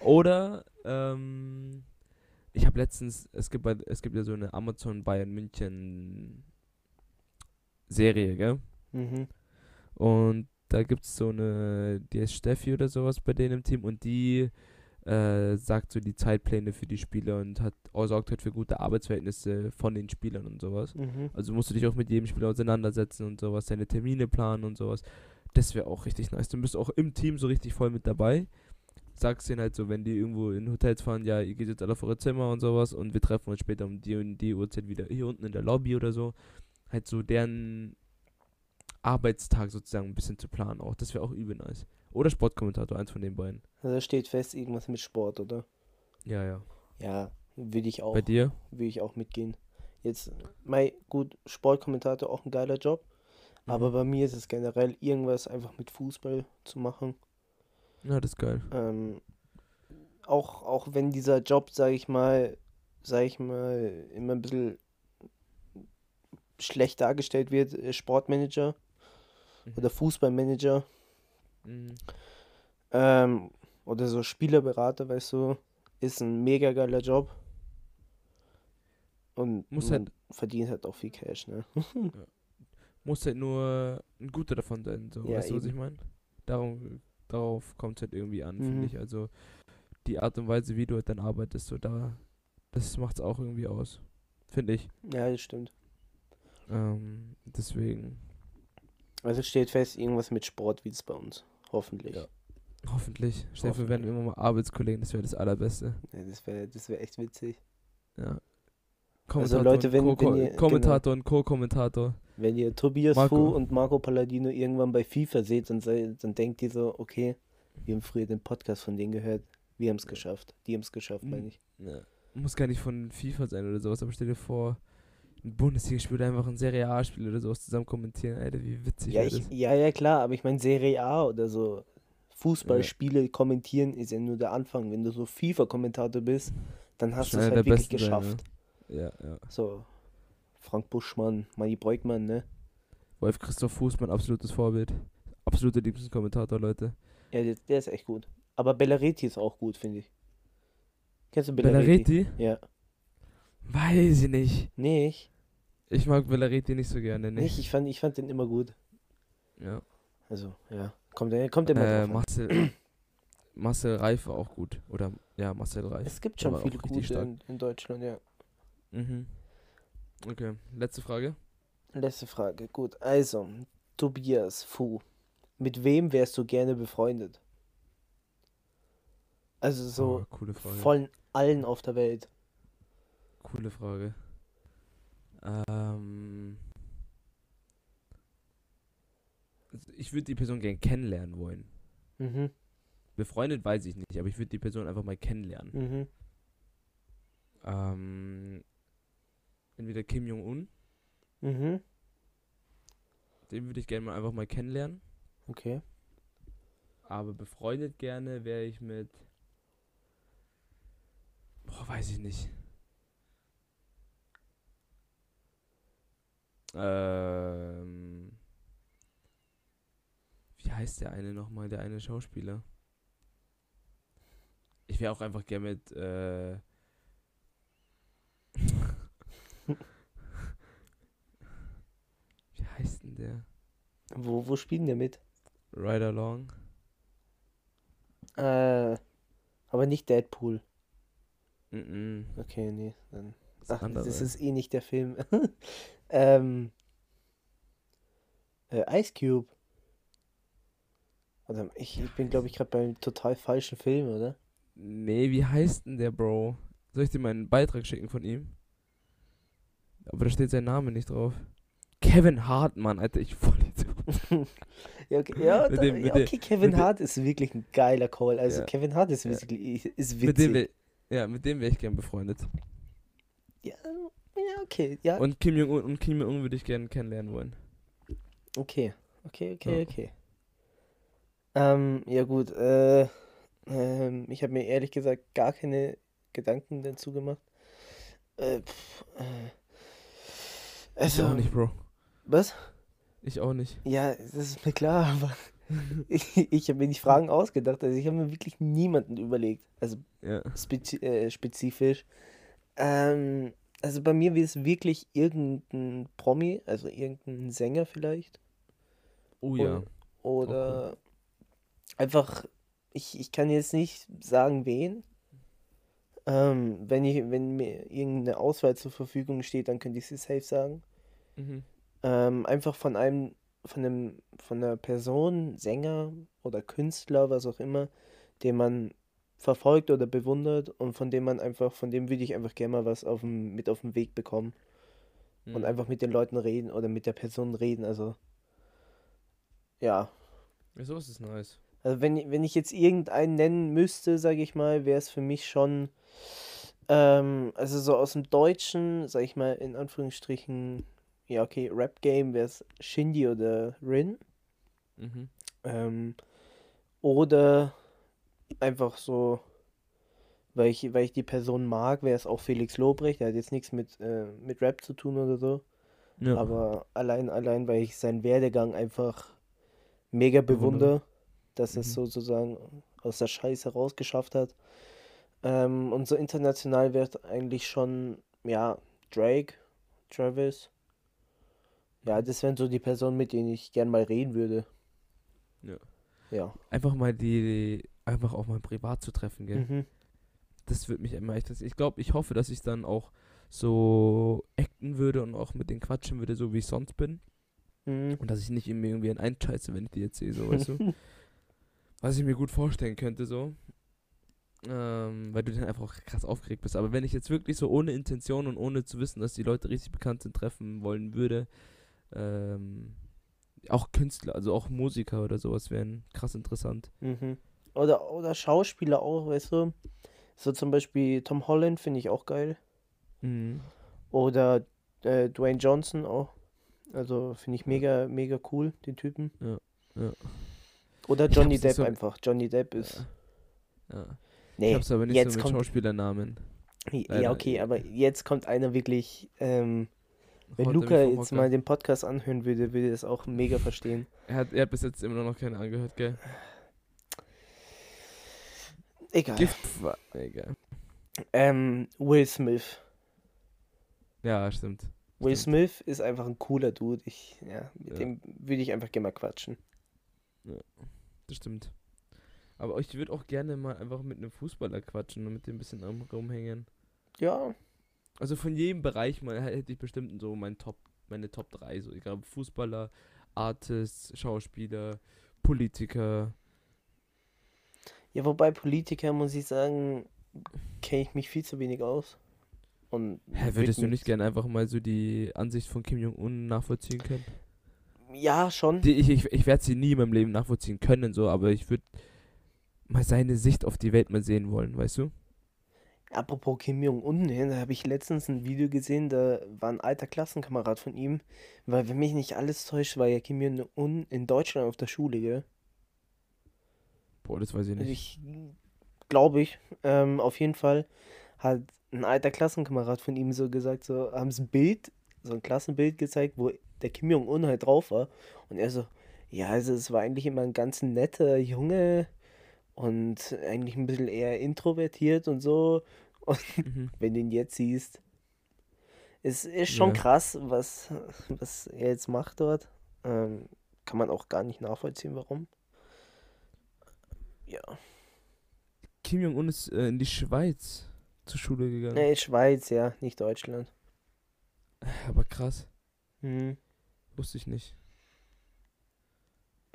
Oder ähm, ich habe letztens, es gibt, bei, es gibt ja so eine Amazon Bayern München Serie, gell? Mhm. Und da gibt es so eine, die ist Steffi oder sowas bei denen im Team und die äh, sagt so die Zeitpläne für die Spieler und hat oh, sorgt halt für gute Arbeitsverhältnisse von den Spielern und sowas. Mhm. Also musst du dich auch mit jedem Spieler auseinandersetzen und sowas, deine Termine planen und sowas. Das wäre auch richtig nice. Du bist auch im Team so richtig voll mit dabei. Sagst denen halt so, wenn die irgendwo in Hotels fahren, ja, ihr geht jetzt alle auf eure Zimmer und sowas und wir treffen uns später um die und die Uhrzeit wieder hier unten in der Lobby oder so. Halt so deren Arbeitstag sozusagen ein bisschen zu planen auch. Das wäre auch übel nice. Oder Sportkommentator, eins von den beiden. Also steht fest, irgendwas mit Sport, oder? Ja, ja. Ja, würde ich auch, Bei dir? würde ich auch mitgehen. Jetzt, mein, gut, Sportkommentator auch ein geiler Job. Aber Mhm. bei mir ist es generell irgendwas einfach mit Fußball zu machen. Ja, das ist geil. Ähm, auch, auch wenn dieser Job, sage ich mal, sage ich mal, immer ein bisschen schlecht dargestellt wird, äh, Sportmanager Mhm. oder Fußballmanager Mhm. ähm, oder so Spielerberater, weißt du, ist ein mega geiler Job. Und Muss man halt- verdient halt auch viel Cash, ne? Muss halt nur ein guter davon sein, so. Ja, weißt du, was ich meine? Darum darauf kommt es halt irgendwie an, Mhm. finde ich. Also die Art und Weise, wie du halt dann arbeitest, so da, das macht es auch irgendwie aus. Finde ich. Ja, das stimmt. Ähm, deswegen, Also steht fest, irgendwas mit Sport wie es bei uns. Hoffentlich. Ja. hoffentlich. Stell dir vor, wir werden immer mal Arbeitskollegen, das wäre das Allerbeste. Ja, das wäre das wär echt witzig. Ja. Also Kommentator Leute, und wenn- Co- wenn ihr- genau. Kommentator und Co-Kommentator. Wenn ihr Tobias Marco. Fu und Marco Palladino irgendwann bei FIFA seht, dann, sei, dann denkt ihr so, okay, wir haben früher den Podcast von denen gehört. Wir haben es Ja. geschafft. Die haben es geschafft, Mhm. meine ich. Ja. Muss gar nicht von FIFA sein oder sowas, aber stell dir vor, ein Bundesligaspiel oder einfach ein Serie A-Spiel oder sowas zusammen kommentieren, Alter, wie witzig Ja, ich, ja, ja, klar, aber ich meine, Serie A oder so Fußballspiele kommentieren ist ja nur der Anfang. Wenn du so FIFA-Kommentator bist, dann hast du es halt wirklich Besten sein, geschafft. Ja, ja. So, Frank Buschmann, Manni Breukmann, ne? Wolf Christoph Fußmann, absolutes Vorbild. Absoluter Lieblingskommentator, Leute. Ja, der, der ist echt gut. Aber Bellareti ist auch gut, finde ich. Kennst du Bellareti? Bellareti? Ja. Weiß ich nicht. Nicht? Ich mag Bellareti nicht so gerne, Nicht? nicht. Ich fand, ich fand den immer gut. Ja. Also, ja. Kommt, der- kommt immer Äh, drauf. Marcel, Marcel Reif war auch gut. Oder, ja, Marcel Reif. Es gibt schon viele gute in, in Deutschland, ja. Mhm. Okay, letzte Frage. Letzte Frage. Gut, also, Tobias Fu. Mit wem wärst du gerne befreundet? Also so oh, von allen auf der Welt. Coole Frage. Ähm. Also ich würde die Person gern kennenlernen wollen. Mhm, Befreundet weiß ich nicht, aber ich würde die Person einfach mal kennenlernen. mhm. Ähm. Entweder Kim Jong-un, Mhm. den würde ich gerne mal einfach mal kennenlernen. Okay. Aber befreundet gerne wäre ich mit. Boah, weiß ich nicht. Ähm. Wie heißt der eine nochmal, der eine Schauspieler? Ich wäre auch einfach gern mit, äh. Wie heißt denn der? Wo, wo spielen der mit? Ride Along? Äh, aber nicht Deadpool. Mhm. Okay, nee. Dann. Ach, das ist eh nicht der Film. ähm. Äh, Ice Cube. Oder ich, ich bin, glaube ich, gerade beim total falschen Film, oder? Nee, wie heißt denn der Bro? Soll ich dir mal einen Beitrag schicken von ihm? Aber da steht sein Name nicht drauf. Kevin Hartmann, Alter, ich voll ja, okay, ja, da, dem- ja, okay, Kevin Hart ist wirklich ein geiler Call. Also Ja. Kevin Hart ist wirklich ist Mit dem witzig. wär, ja, mit dem wäre ich gern befreundet. Ja, okay, ja, Und Kim Jong-un und Kim Jong-un würde ich gerne kennenlernen wollen. okay, okay, okay, Ja. okay. Ähm, ja gut, äh, ähm, ich habe mir ehrlich gesagt gar keine Gedanken dazu gemacht. Äh, pff, äh, Ich also, auch nicht, Bro. was? Ich auch nicht. Ja, das ist mir klar, aber ich, ich habe mir die Fragen ausgedacht. Also ich habe mir wirklich niemanden überlegt. Also Ja. spezi äh, spezifisch. Ähm, also bei mir wäre es wirklich irgendein Promi, also irgendein Sänger vielleicht. Oh ja. Oder einfach, ich, ich kann jetzt nicht sagen, wen. Ähm, wenn ich, wenn mir irgendeine Auswahl zur Verfügung steht, dann könnte ich sie safe sagen. Mhm. Ähm, einfach von einem, von einem, von einer Person, Sänger oder Künstler, was auch immer, den man verfolgt oder bewundert und von dem man einfach, von dem würde ich einfach gerne mal was auf dem, mit auf den Weg bekommen und Mhm. einfach mit den Leuten reden oder mit der Person reden. Also ja, sowas ist nice. also wenn, ich- wenn ich jetzt irgendeinen nennen müsste, sage ich mal, wäre es für mich schon, ähm, also so aus dem Deutschen, sage ich mal, in Anführungsstrichen, ja okay, Rap-Game wäre es Shindy oder Rin. Mhm. Ähm, oder einfach so, weil ich, weil ich die Person mag, wäre es auch Felix Lobrecht. Der hat jetzt nichts mit, äh, mit Rap zu tun oder so. Ja. Aber allein, allein, weil ich seinen Werdegang einfach mega Bewundere. dass er es Mhm. sozusagen aus der Scheiße rausgeschafft hat. Ähm, und so international wird eigentlich schon, ja, Drake, Travis. Ja, das wären so die Personen, mit denen ich gern mal reden würde. Ja. Einfach mal die, einfach auch mal privat zu treffen, gell? Mhm. Das würde mich immer echt, interessieren. ich glaube, ich hoffe, dass ich dann auch so acten würde und auch mit denen quatschen würde, so wie ich sonst bin. Mhm. Und dass ich nicht irgendwie irgendwie einscheiße, wenn ich die jetzt sehe, so, weißt du? Was ich mir gut vorstellen könnte, so. Ähm, weil du dann einfach auch krass aufgeregt bist. Aber wenn ich jetzt wirklich so ohne Intention und ohne zu wissen, dass die Leute richtig bekannt sind, treffen wollen würde, ähm, auch Künstler, also auch Musiker oder sowas wären krass interessant. Mhm. Oder, oder Schauspieler auch, weißt du? So zum Beispiel Tom Holland finde ich auch geil. Mhm. Oder äh, Dwayne Johnson auch. Also finde ich mega, mega cool, den Typen. Ja, ja. Oder Johnny Depp so- einfach. Johnny Depp ist. Ja. Nee, ich hab's aber nicht jetzt so mit kommt. Schauspielernamen. Ja, leider. okay, aber jetzt kommt einer wirklich. Ähm, wenn Haut er Luca jetzt mal den Podcast anhören würde, würde er das auch mega verstehen. Er hat, er hat bis jetzt immer noch keine angehört, gell? Egal. Gift war. Egal. Ähm, Will Smith. Ja, stimmt. Will Stimmt. Smith ist einfach ein cooler Dude. Ich, ja, mit Ja. dem würde ich einfach gerne mal quatschen. Das stimmt. Aber ich würde auch gerne mal einfach mit einem Fußballer quatschen und mit dem ein bisschen rumhängen. Ja, Also von jedem Bereich mal hätte ich bestimmt so mein Top, meine Top 3. So, egal Fußballer, Artists, Schauspieler, Politiker. Ja, wobei Politiker, muss ich sagen, kenne ich mich viel zu wenig aus. Und Hä, würd würdest du nicht gerne einfach mal so die Ansicht von Kim Jong-un nachvollziehen können? Ja, schon. Die, ich ich, ich werde sie nie in meinem Leben nachvollziehen können, so, aber ich würde mal seine Sicht auf die Welt mal sehen wollen, weißt du? Apropos Kim Jong-un, ne, da habe ich letztens ein Video gesehen, da war ein alter Klassenkamerad von ihm, weil wenn mich nicht alles täuscht, war ja Kim Jong-un in Deutschland auf der Schule, gell? Boah, das weiß ich nicht. ich glaube ich, ähm, auf jeden Fall hat ein alter Klassenkamerad von ihm so gesagt, so haben sie ein Bild, so ein Klassenbild gezeigt, wo der Kim Jong-un halt drauf war und er so, ja, also es war eigentlich immer ein ganz netter Junge und eigentlich ein bisschen eher introvertiert und so und Mhm. wenn du ihn jetzt siehst, es ist schon Ja. krass, was, was er jetzt macht dort. Ähm, kann man auch gar nicht nachvollziehen, warum. Ja. Kim Jong-un ist äh, in die Schweiz zur Schule gegangen. Nee, Schweiz, ja, nicht Deutschland. Aber krass, Mhm. wusste ich nicht.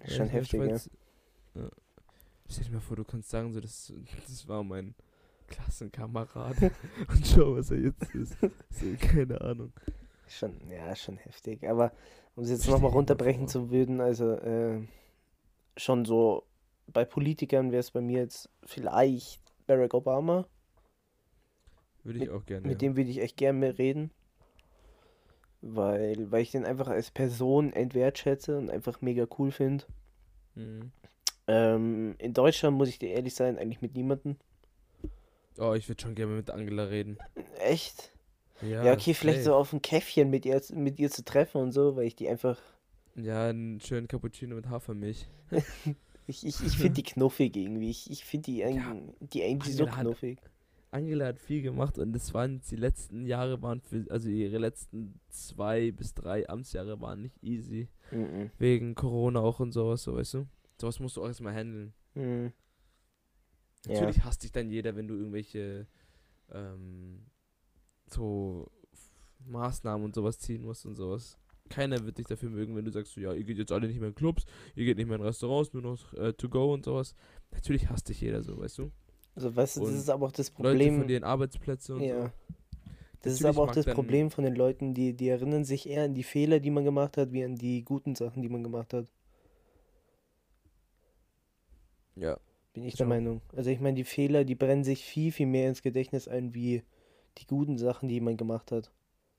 Ja, schon heftig, ja. Schweiz- ja. Stell dir mal vor, du kannst sagen, so, das, das war mein Klassenkamerad. Und schau, was er jetzt ist. So, keine Ahnung. Schon, ja, schon heftig. Aber um es jetzt nochmal runterbrechen zu würden, also äh, schon so bei Politikern wäre es bei mir jetzt vielleicht Barack Obama. Würde ich auch gerne. Mit ja. dem würde ich echt gerne mehr reden. Weil, weil ich den einfach als Person entwertschätze und einfach mega cool finde. Mhm. Ähm, in Deutschland muss ich dir ehrlich sein, eigentlich mit niemandem. Oh, ich würde schon gerne mit Angela reden. Echt? Ja, Ja, okay, vielleicht so safe. auf ein Käffchen mit ihr, mit ihr zu treffen und so, weil ich die einfach. Ja, einen schönen Cappuccino mit Hafermilch. Ich, ich, ich finde die knuffig irgendwie. Ich, ich finde die, Ja, eigentlich- die eigentlich so Angela hat- knuffig. Angela hat viel gemacht und das waren die letzten Jahre waren für, also ihre letzten zwei bis drei Amtsjahre waren nicht easy. Mhm. Wegen Corona auch und sowas, so weißt du. Sowas musst du auch erstmal handeln. Ja. Natürlich hasst dich dann jeder, wenn du irgendwelche ähm, so Maßnahmen und sowas ziehen musst und sowas. Keiner wird dich dafür mögen, wenn du sagst, so, ja, ihr geht jetzt alle nicht mehr in Clubs, ihr geht nicht mehr in Restaurants, nur noch äh, to go und sowas. Natürlich hasst dich jeder so, weißt du. Also, weißt du, das Und ist aber auch das Leute Problem. verlieren Arbeitsplätze und Ja. so. Das ist Natürlich aber auch das Problem von den Leuten, die, die erinnern sich eher an die Fehler, die man gemacht hat, wie an die guten Sachen, die man gemacht hat. Ja. Bin ich der Schon. Meinung. Also ich meine, die Fehler, die brennen sich viel, viel mehr ins Gedächtnis ein, wie die guten Sachen, die man gemacht hat.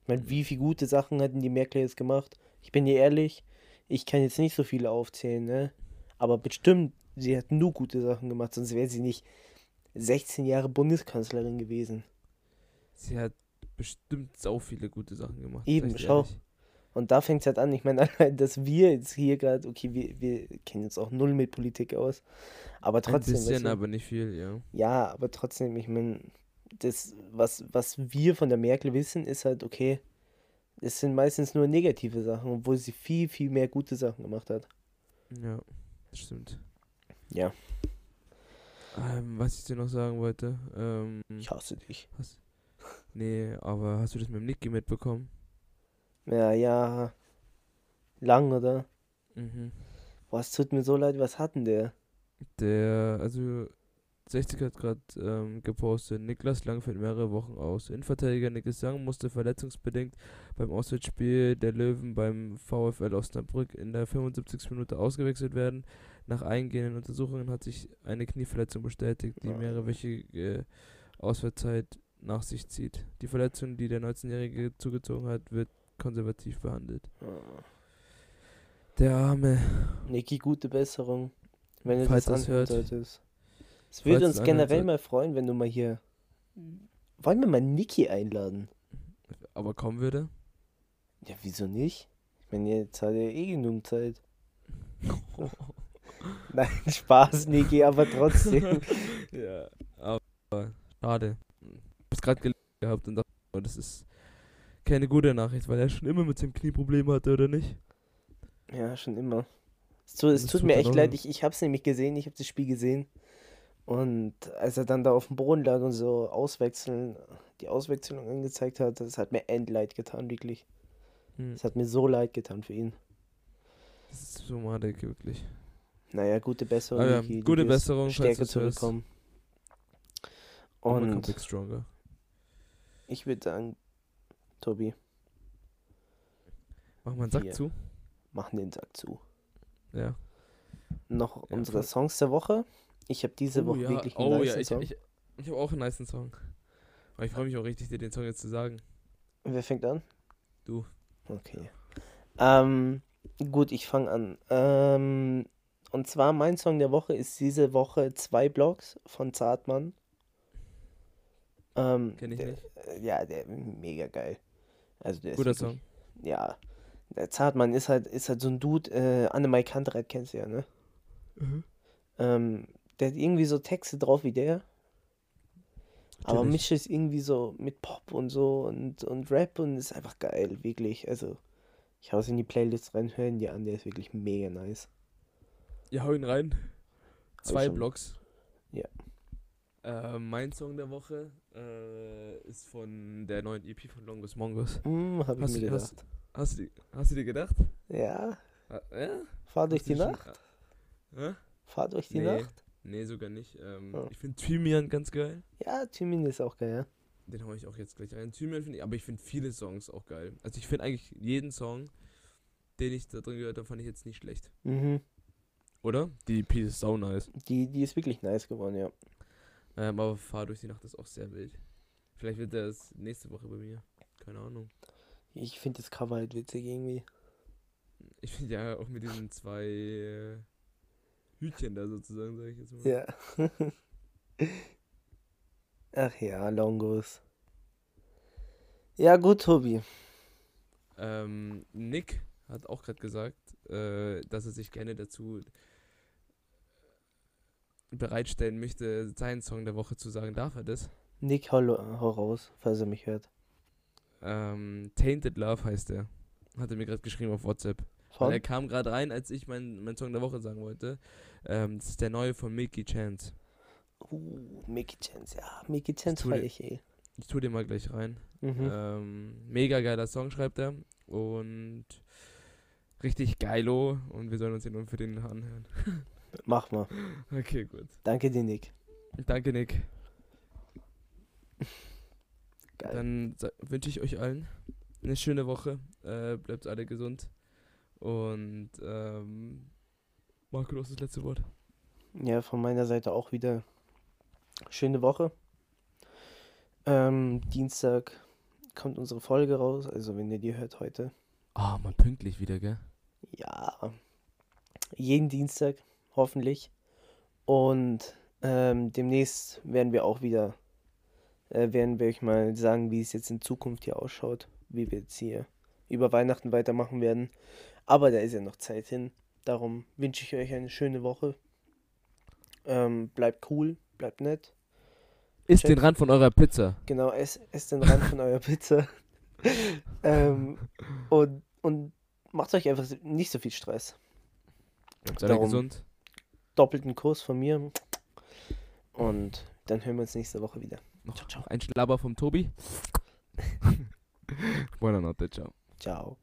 Ich meine, wie viele gute Sachen hatten die Merkel jetzt gemacht? Ich bin dir ehrlich, ich kann jetzt nicht so viele aufzählen, ne? Aber bestimmt, sie hat nur gute Sachen gemacht, sonst wäre sie nicht 16 Jahre Bundeskanzlerin gewesen. Sie hat bestimmt sau viele gute Sachen gemacht. Eben, schau. ehrlich. Und da fängt es halt an. Ich meine, allein, dass wir jetzt hier gerade, okay, wir, wir kennen uns auch null mit Politik aus, aber Ein trotzdem, weißt bisschen, du, aber nicht viel, ja. ja, aber trotzdem, ich meine, das, was, was wir von der Merkel wissen, ist halt, okay, es sind meistens nur negative Sachen, obwohl sie viel, viel mehr gute Sachen gemacht hat. Ja, das stimmt. Ja, Ähm, was ich dir noch sagen wollte. Ähm, ich hasse dich. nee, aber hast du das mit dem Niki mitbekommen? Ja, ja. Lang, oder? Mhm. Es tut mir so leid, was hat denn der? Der, also 60 hat gerade ähm, gepostet, Niklas Lang fällt mehrere Wochen aus. Innenverteidiger Niklas Lang musste verletzungsbedingt beim Auswärtsspiel der Löwen beim VfL Osnabrück in der 75. Minute ausgewechselt werden. Nach eingehenden Untersuchungen hat sich eine Knieverletzung bestätigt, die Ah. mehrerwöchige Ausfallzeit nach sich zieht. Die Verletzung, die der 19-Jährige zugezogen hat, wird konservativ behandelt. Ah. Der arme Niki, gute Besserung. Wenn du Falls das das hört. solltest. Es würde uns generell mal freuen, wenn du mal hier. Wollen wir mal Niki einladen? aber kommen würde. Ja, wieso nicht? Ich meine, jetzt hat er eh genug Zeit. Nein, Spaß, Niki, aber trotzdem. ja, aber schade. Ich hab's gerade gelesen gehabt und dachte, oh, das ist keine gute Nachricht, weil er schon immer mit seinem Knie Probleme hatte, oder nicht? ja, schon immer. Es tut, es tut tut mir echt leid, ich, ich hab's nämlich gesehen, ich hab das Spiel gesehen. Und als er dann da auf dem Boden lag und so auswechseln, die Auswechslung angezeigt hat, das hat mir endleid getan, wirklich. Hm. Es hat mir so leid getan für ihn. Das ist so madig, wirklich. Naja, gute Besserung, Aber ja, gute Besserung, du's hörst. zurückkommen. Und ich würde sagen, Tobi, Mach mal einen Sack zu. machen den Sack zu. Ja. Noch Ja, unsere voll. Songs der Woche. Ich habe diese oh Woche ja, wirklich einen oh nicen ja, ich, Song. ich, ich habe auch einen nice Song. Aber ich freue mich auch richtig, dir den Song jetzt zu sagen. Wer fängt an? Du. Okay. Ähm, gut, ich fange an. Ähm, und zwar mein Song der Woche ist diese Woche zwei Blocks von Zartmann. Ähm, Kenn ich der, nicht. äh, Ja, der mega geil. Also der ist Guter wirklich, Song. Ja. Der Zartmann ist halt, ist halt so ein Dude, äh, Annemai Kantereit kennst du ja, ne? Mhm. Ähm, der hat irgendwie so Texte drauf wie der, aber Natürlich. mischt es irgendwie so mit Pop und so und, und Rap und ist einfach geil, wirklich. Also, ich hau's in die Playlist rein, hören die an, der ist wirklich mega nice. Ja, hau ihn rein. Zwei. Blocks. Ja. Äh, mein Song der Woche äh, ist von der neuen EP von Longus Mongus. Hm, hab ich Hast mir du- gedacht. hast- Hast du, hast du dir gedacht? Ja, Ah, Ja? fahr durch Hast die du schon- Nacht. Hä? Fahr durch die Nee. Nacht. Nee, sogar nicht. Ähm, Ah. Ich finde Thymian ganz geil. Ja, Thymin ist auch geil, ja. Den hau ich auch jetzt gleich rein. Thymian finde ich, aber ich finde viele Songs auch geil. Also ich finde eigentlich jeden Song, den ich da drin gehört habe, fand ich jetzt nicht schlecht. Mhm. Oder? Die EP ist sau nice. Die, die ist wirklich nice geworden, ja. Ähm, aber Fahr durch die Nacht ist auch sehr wild. Vielleicht wird das nächste Woche bei mir. Keine Ahnung. Ich finde das Cover halt witzig irgendwie. Ich finde ja auch mit diesen zwei äh, Hütchen da sozusagen, sage ich jetzt mal. Ja. Ach ja, Longos. Ja, gut, Tobi. Ähm, Nick hat auch gerade gesagt, äh, dass er sich gerne dazu bereitstellen möchte, seinen Song der Woche zu sagen. Darf er das? Nick, hau, hau raus, falls er mich hört. Ähm, Tainted Love heißt er. Hat er mir gerade geschrieben auf WhatsApp. Weil er Von? kam gerade rein, als ich meinen mein Song der Woche sagen wollte. Ähm, das ist der neue von Mickey Chance. Uh, Mickey Chance, ja. Mickey Chance feier ich eh. Ich tue den mal gleich rein. Mhm. Ähm, mega geiler Song schreibt er. Und richtig geilo. Und wir sollen uns den nur für den anhören. Mach mal. Okay, gut. Danke dir, Nick. Danke, Nick. Geil. Dann wünsche ich euch allen eine schöne Woche. Äh, bleibt alle gesund. Und ähm, Marco, du hast das letzte Wort. Ja, von meiner Seite auch wieder schöne Woche. Ähm, Dienstag kommt unsere Folge raus, also wenn ihr die hört heute. Ah, mal pünktlich wieder, gell? Ja, jeden Dienstag hoffentlich. Und ähm, demnächst werden wir auch wieder, äh, werden wir euch mal sagen, wie es jetzt in Zukunft hier ausschaut, wie wir jetzt hier über Weihnachten weitermachen werden. Aber da ist ja noch Zeit hin. Darum wünsche ich euch eine schöne Woche. Ähm, bleibt cool, bleibt nett. Isst den Rand von eurer Pizza. Genau, esst, esst den Rand von eurer Pizza. ähm, und, und macht euch einfach nicht so viel Stress. Bleibt alle Darum- gesund. doppelten Kuss von mir. Und dann hören wir uns nächste Woche wieder. Noch ein Schlabber vom Tobi. Buona notte, ciao. Ciao.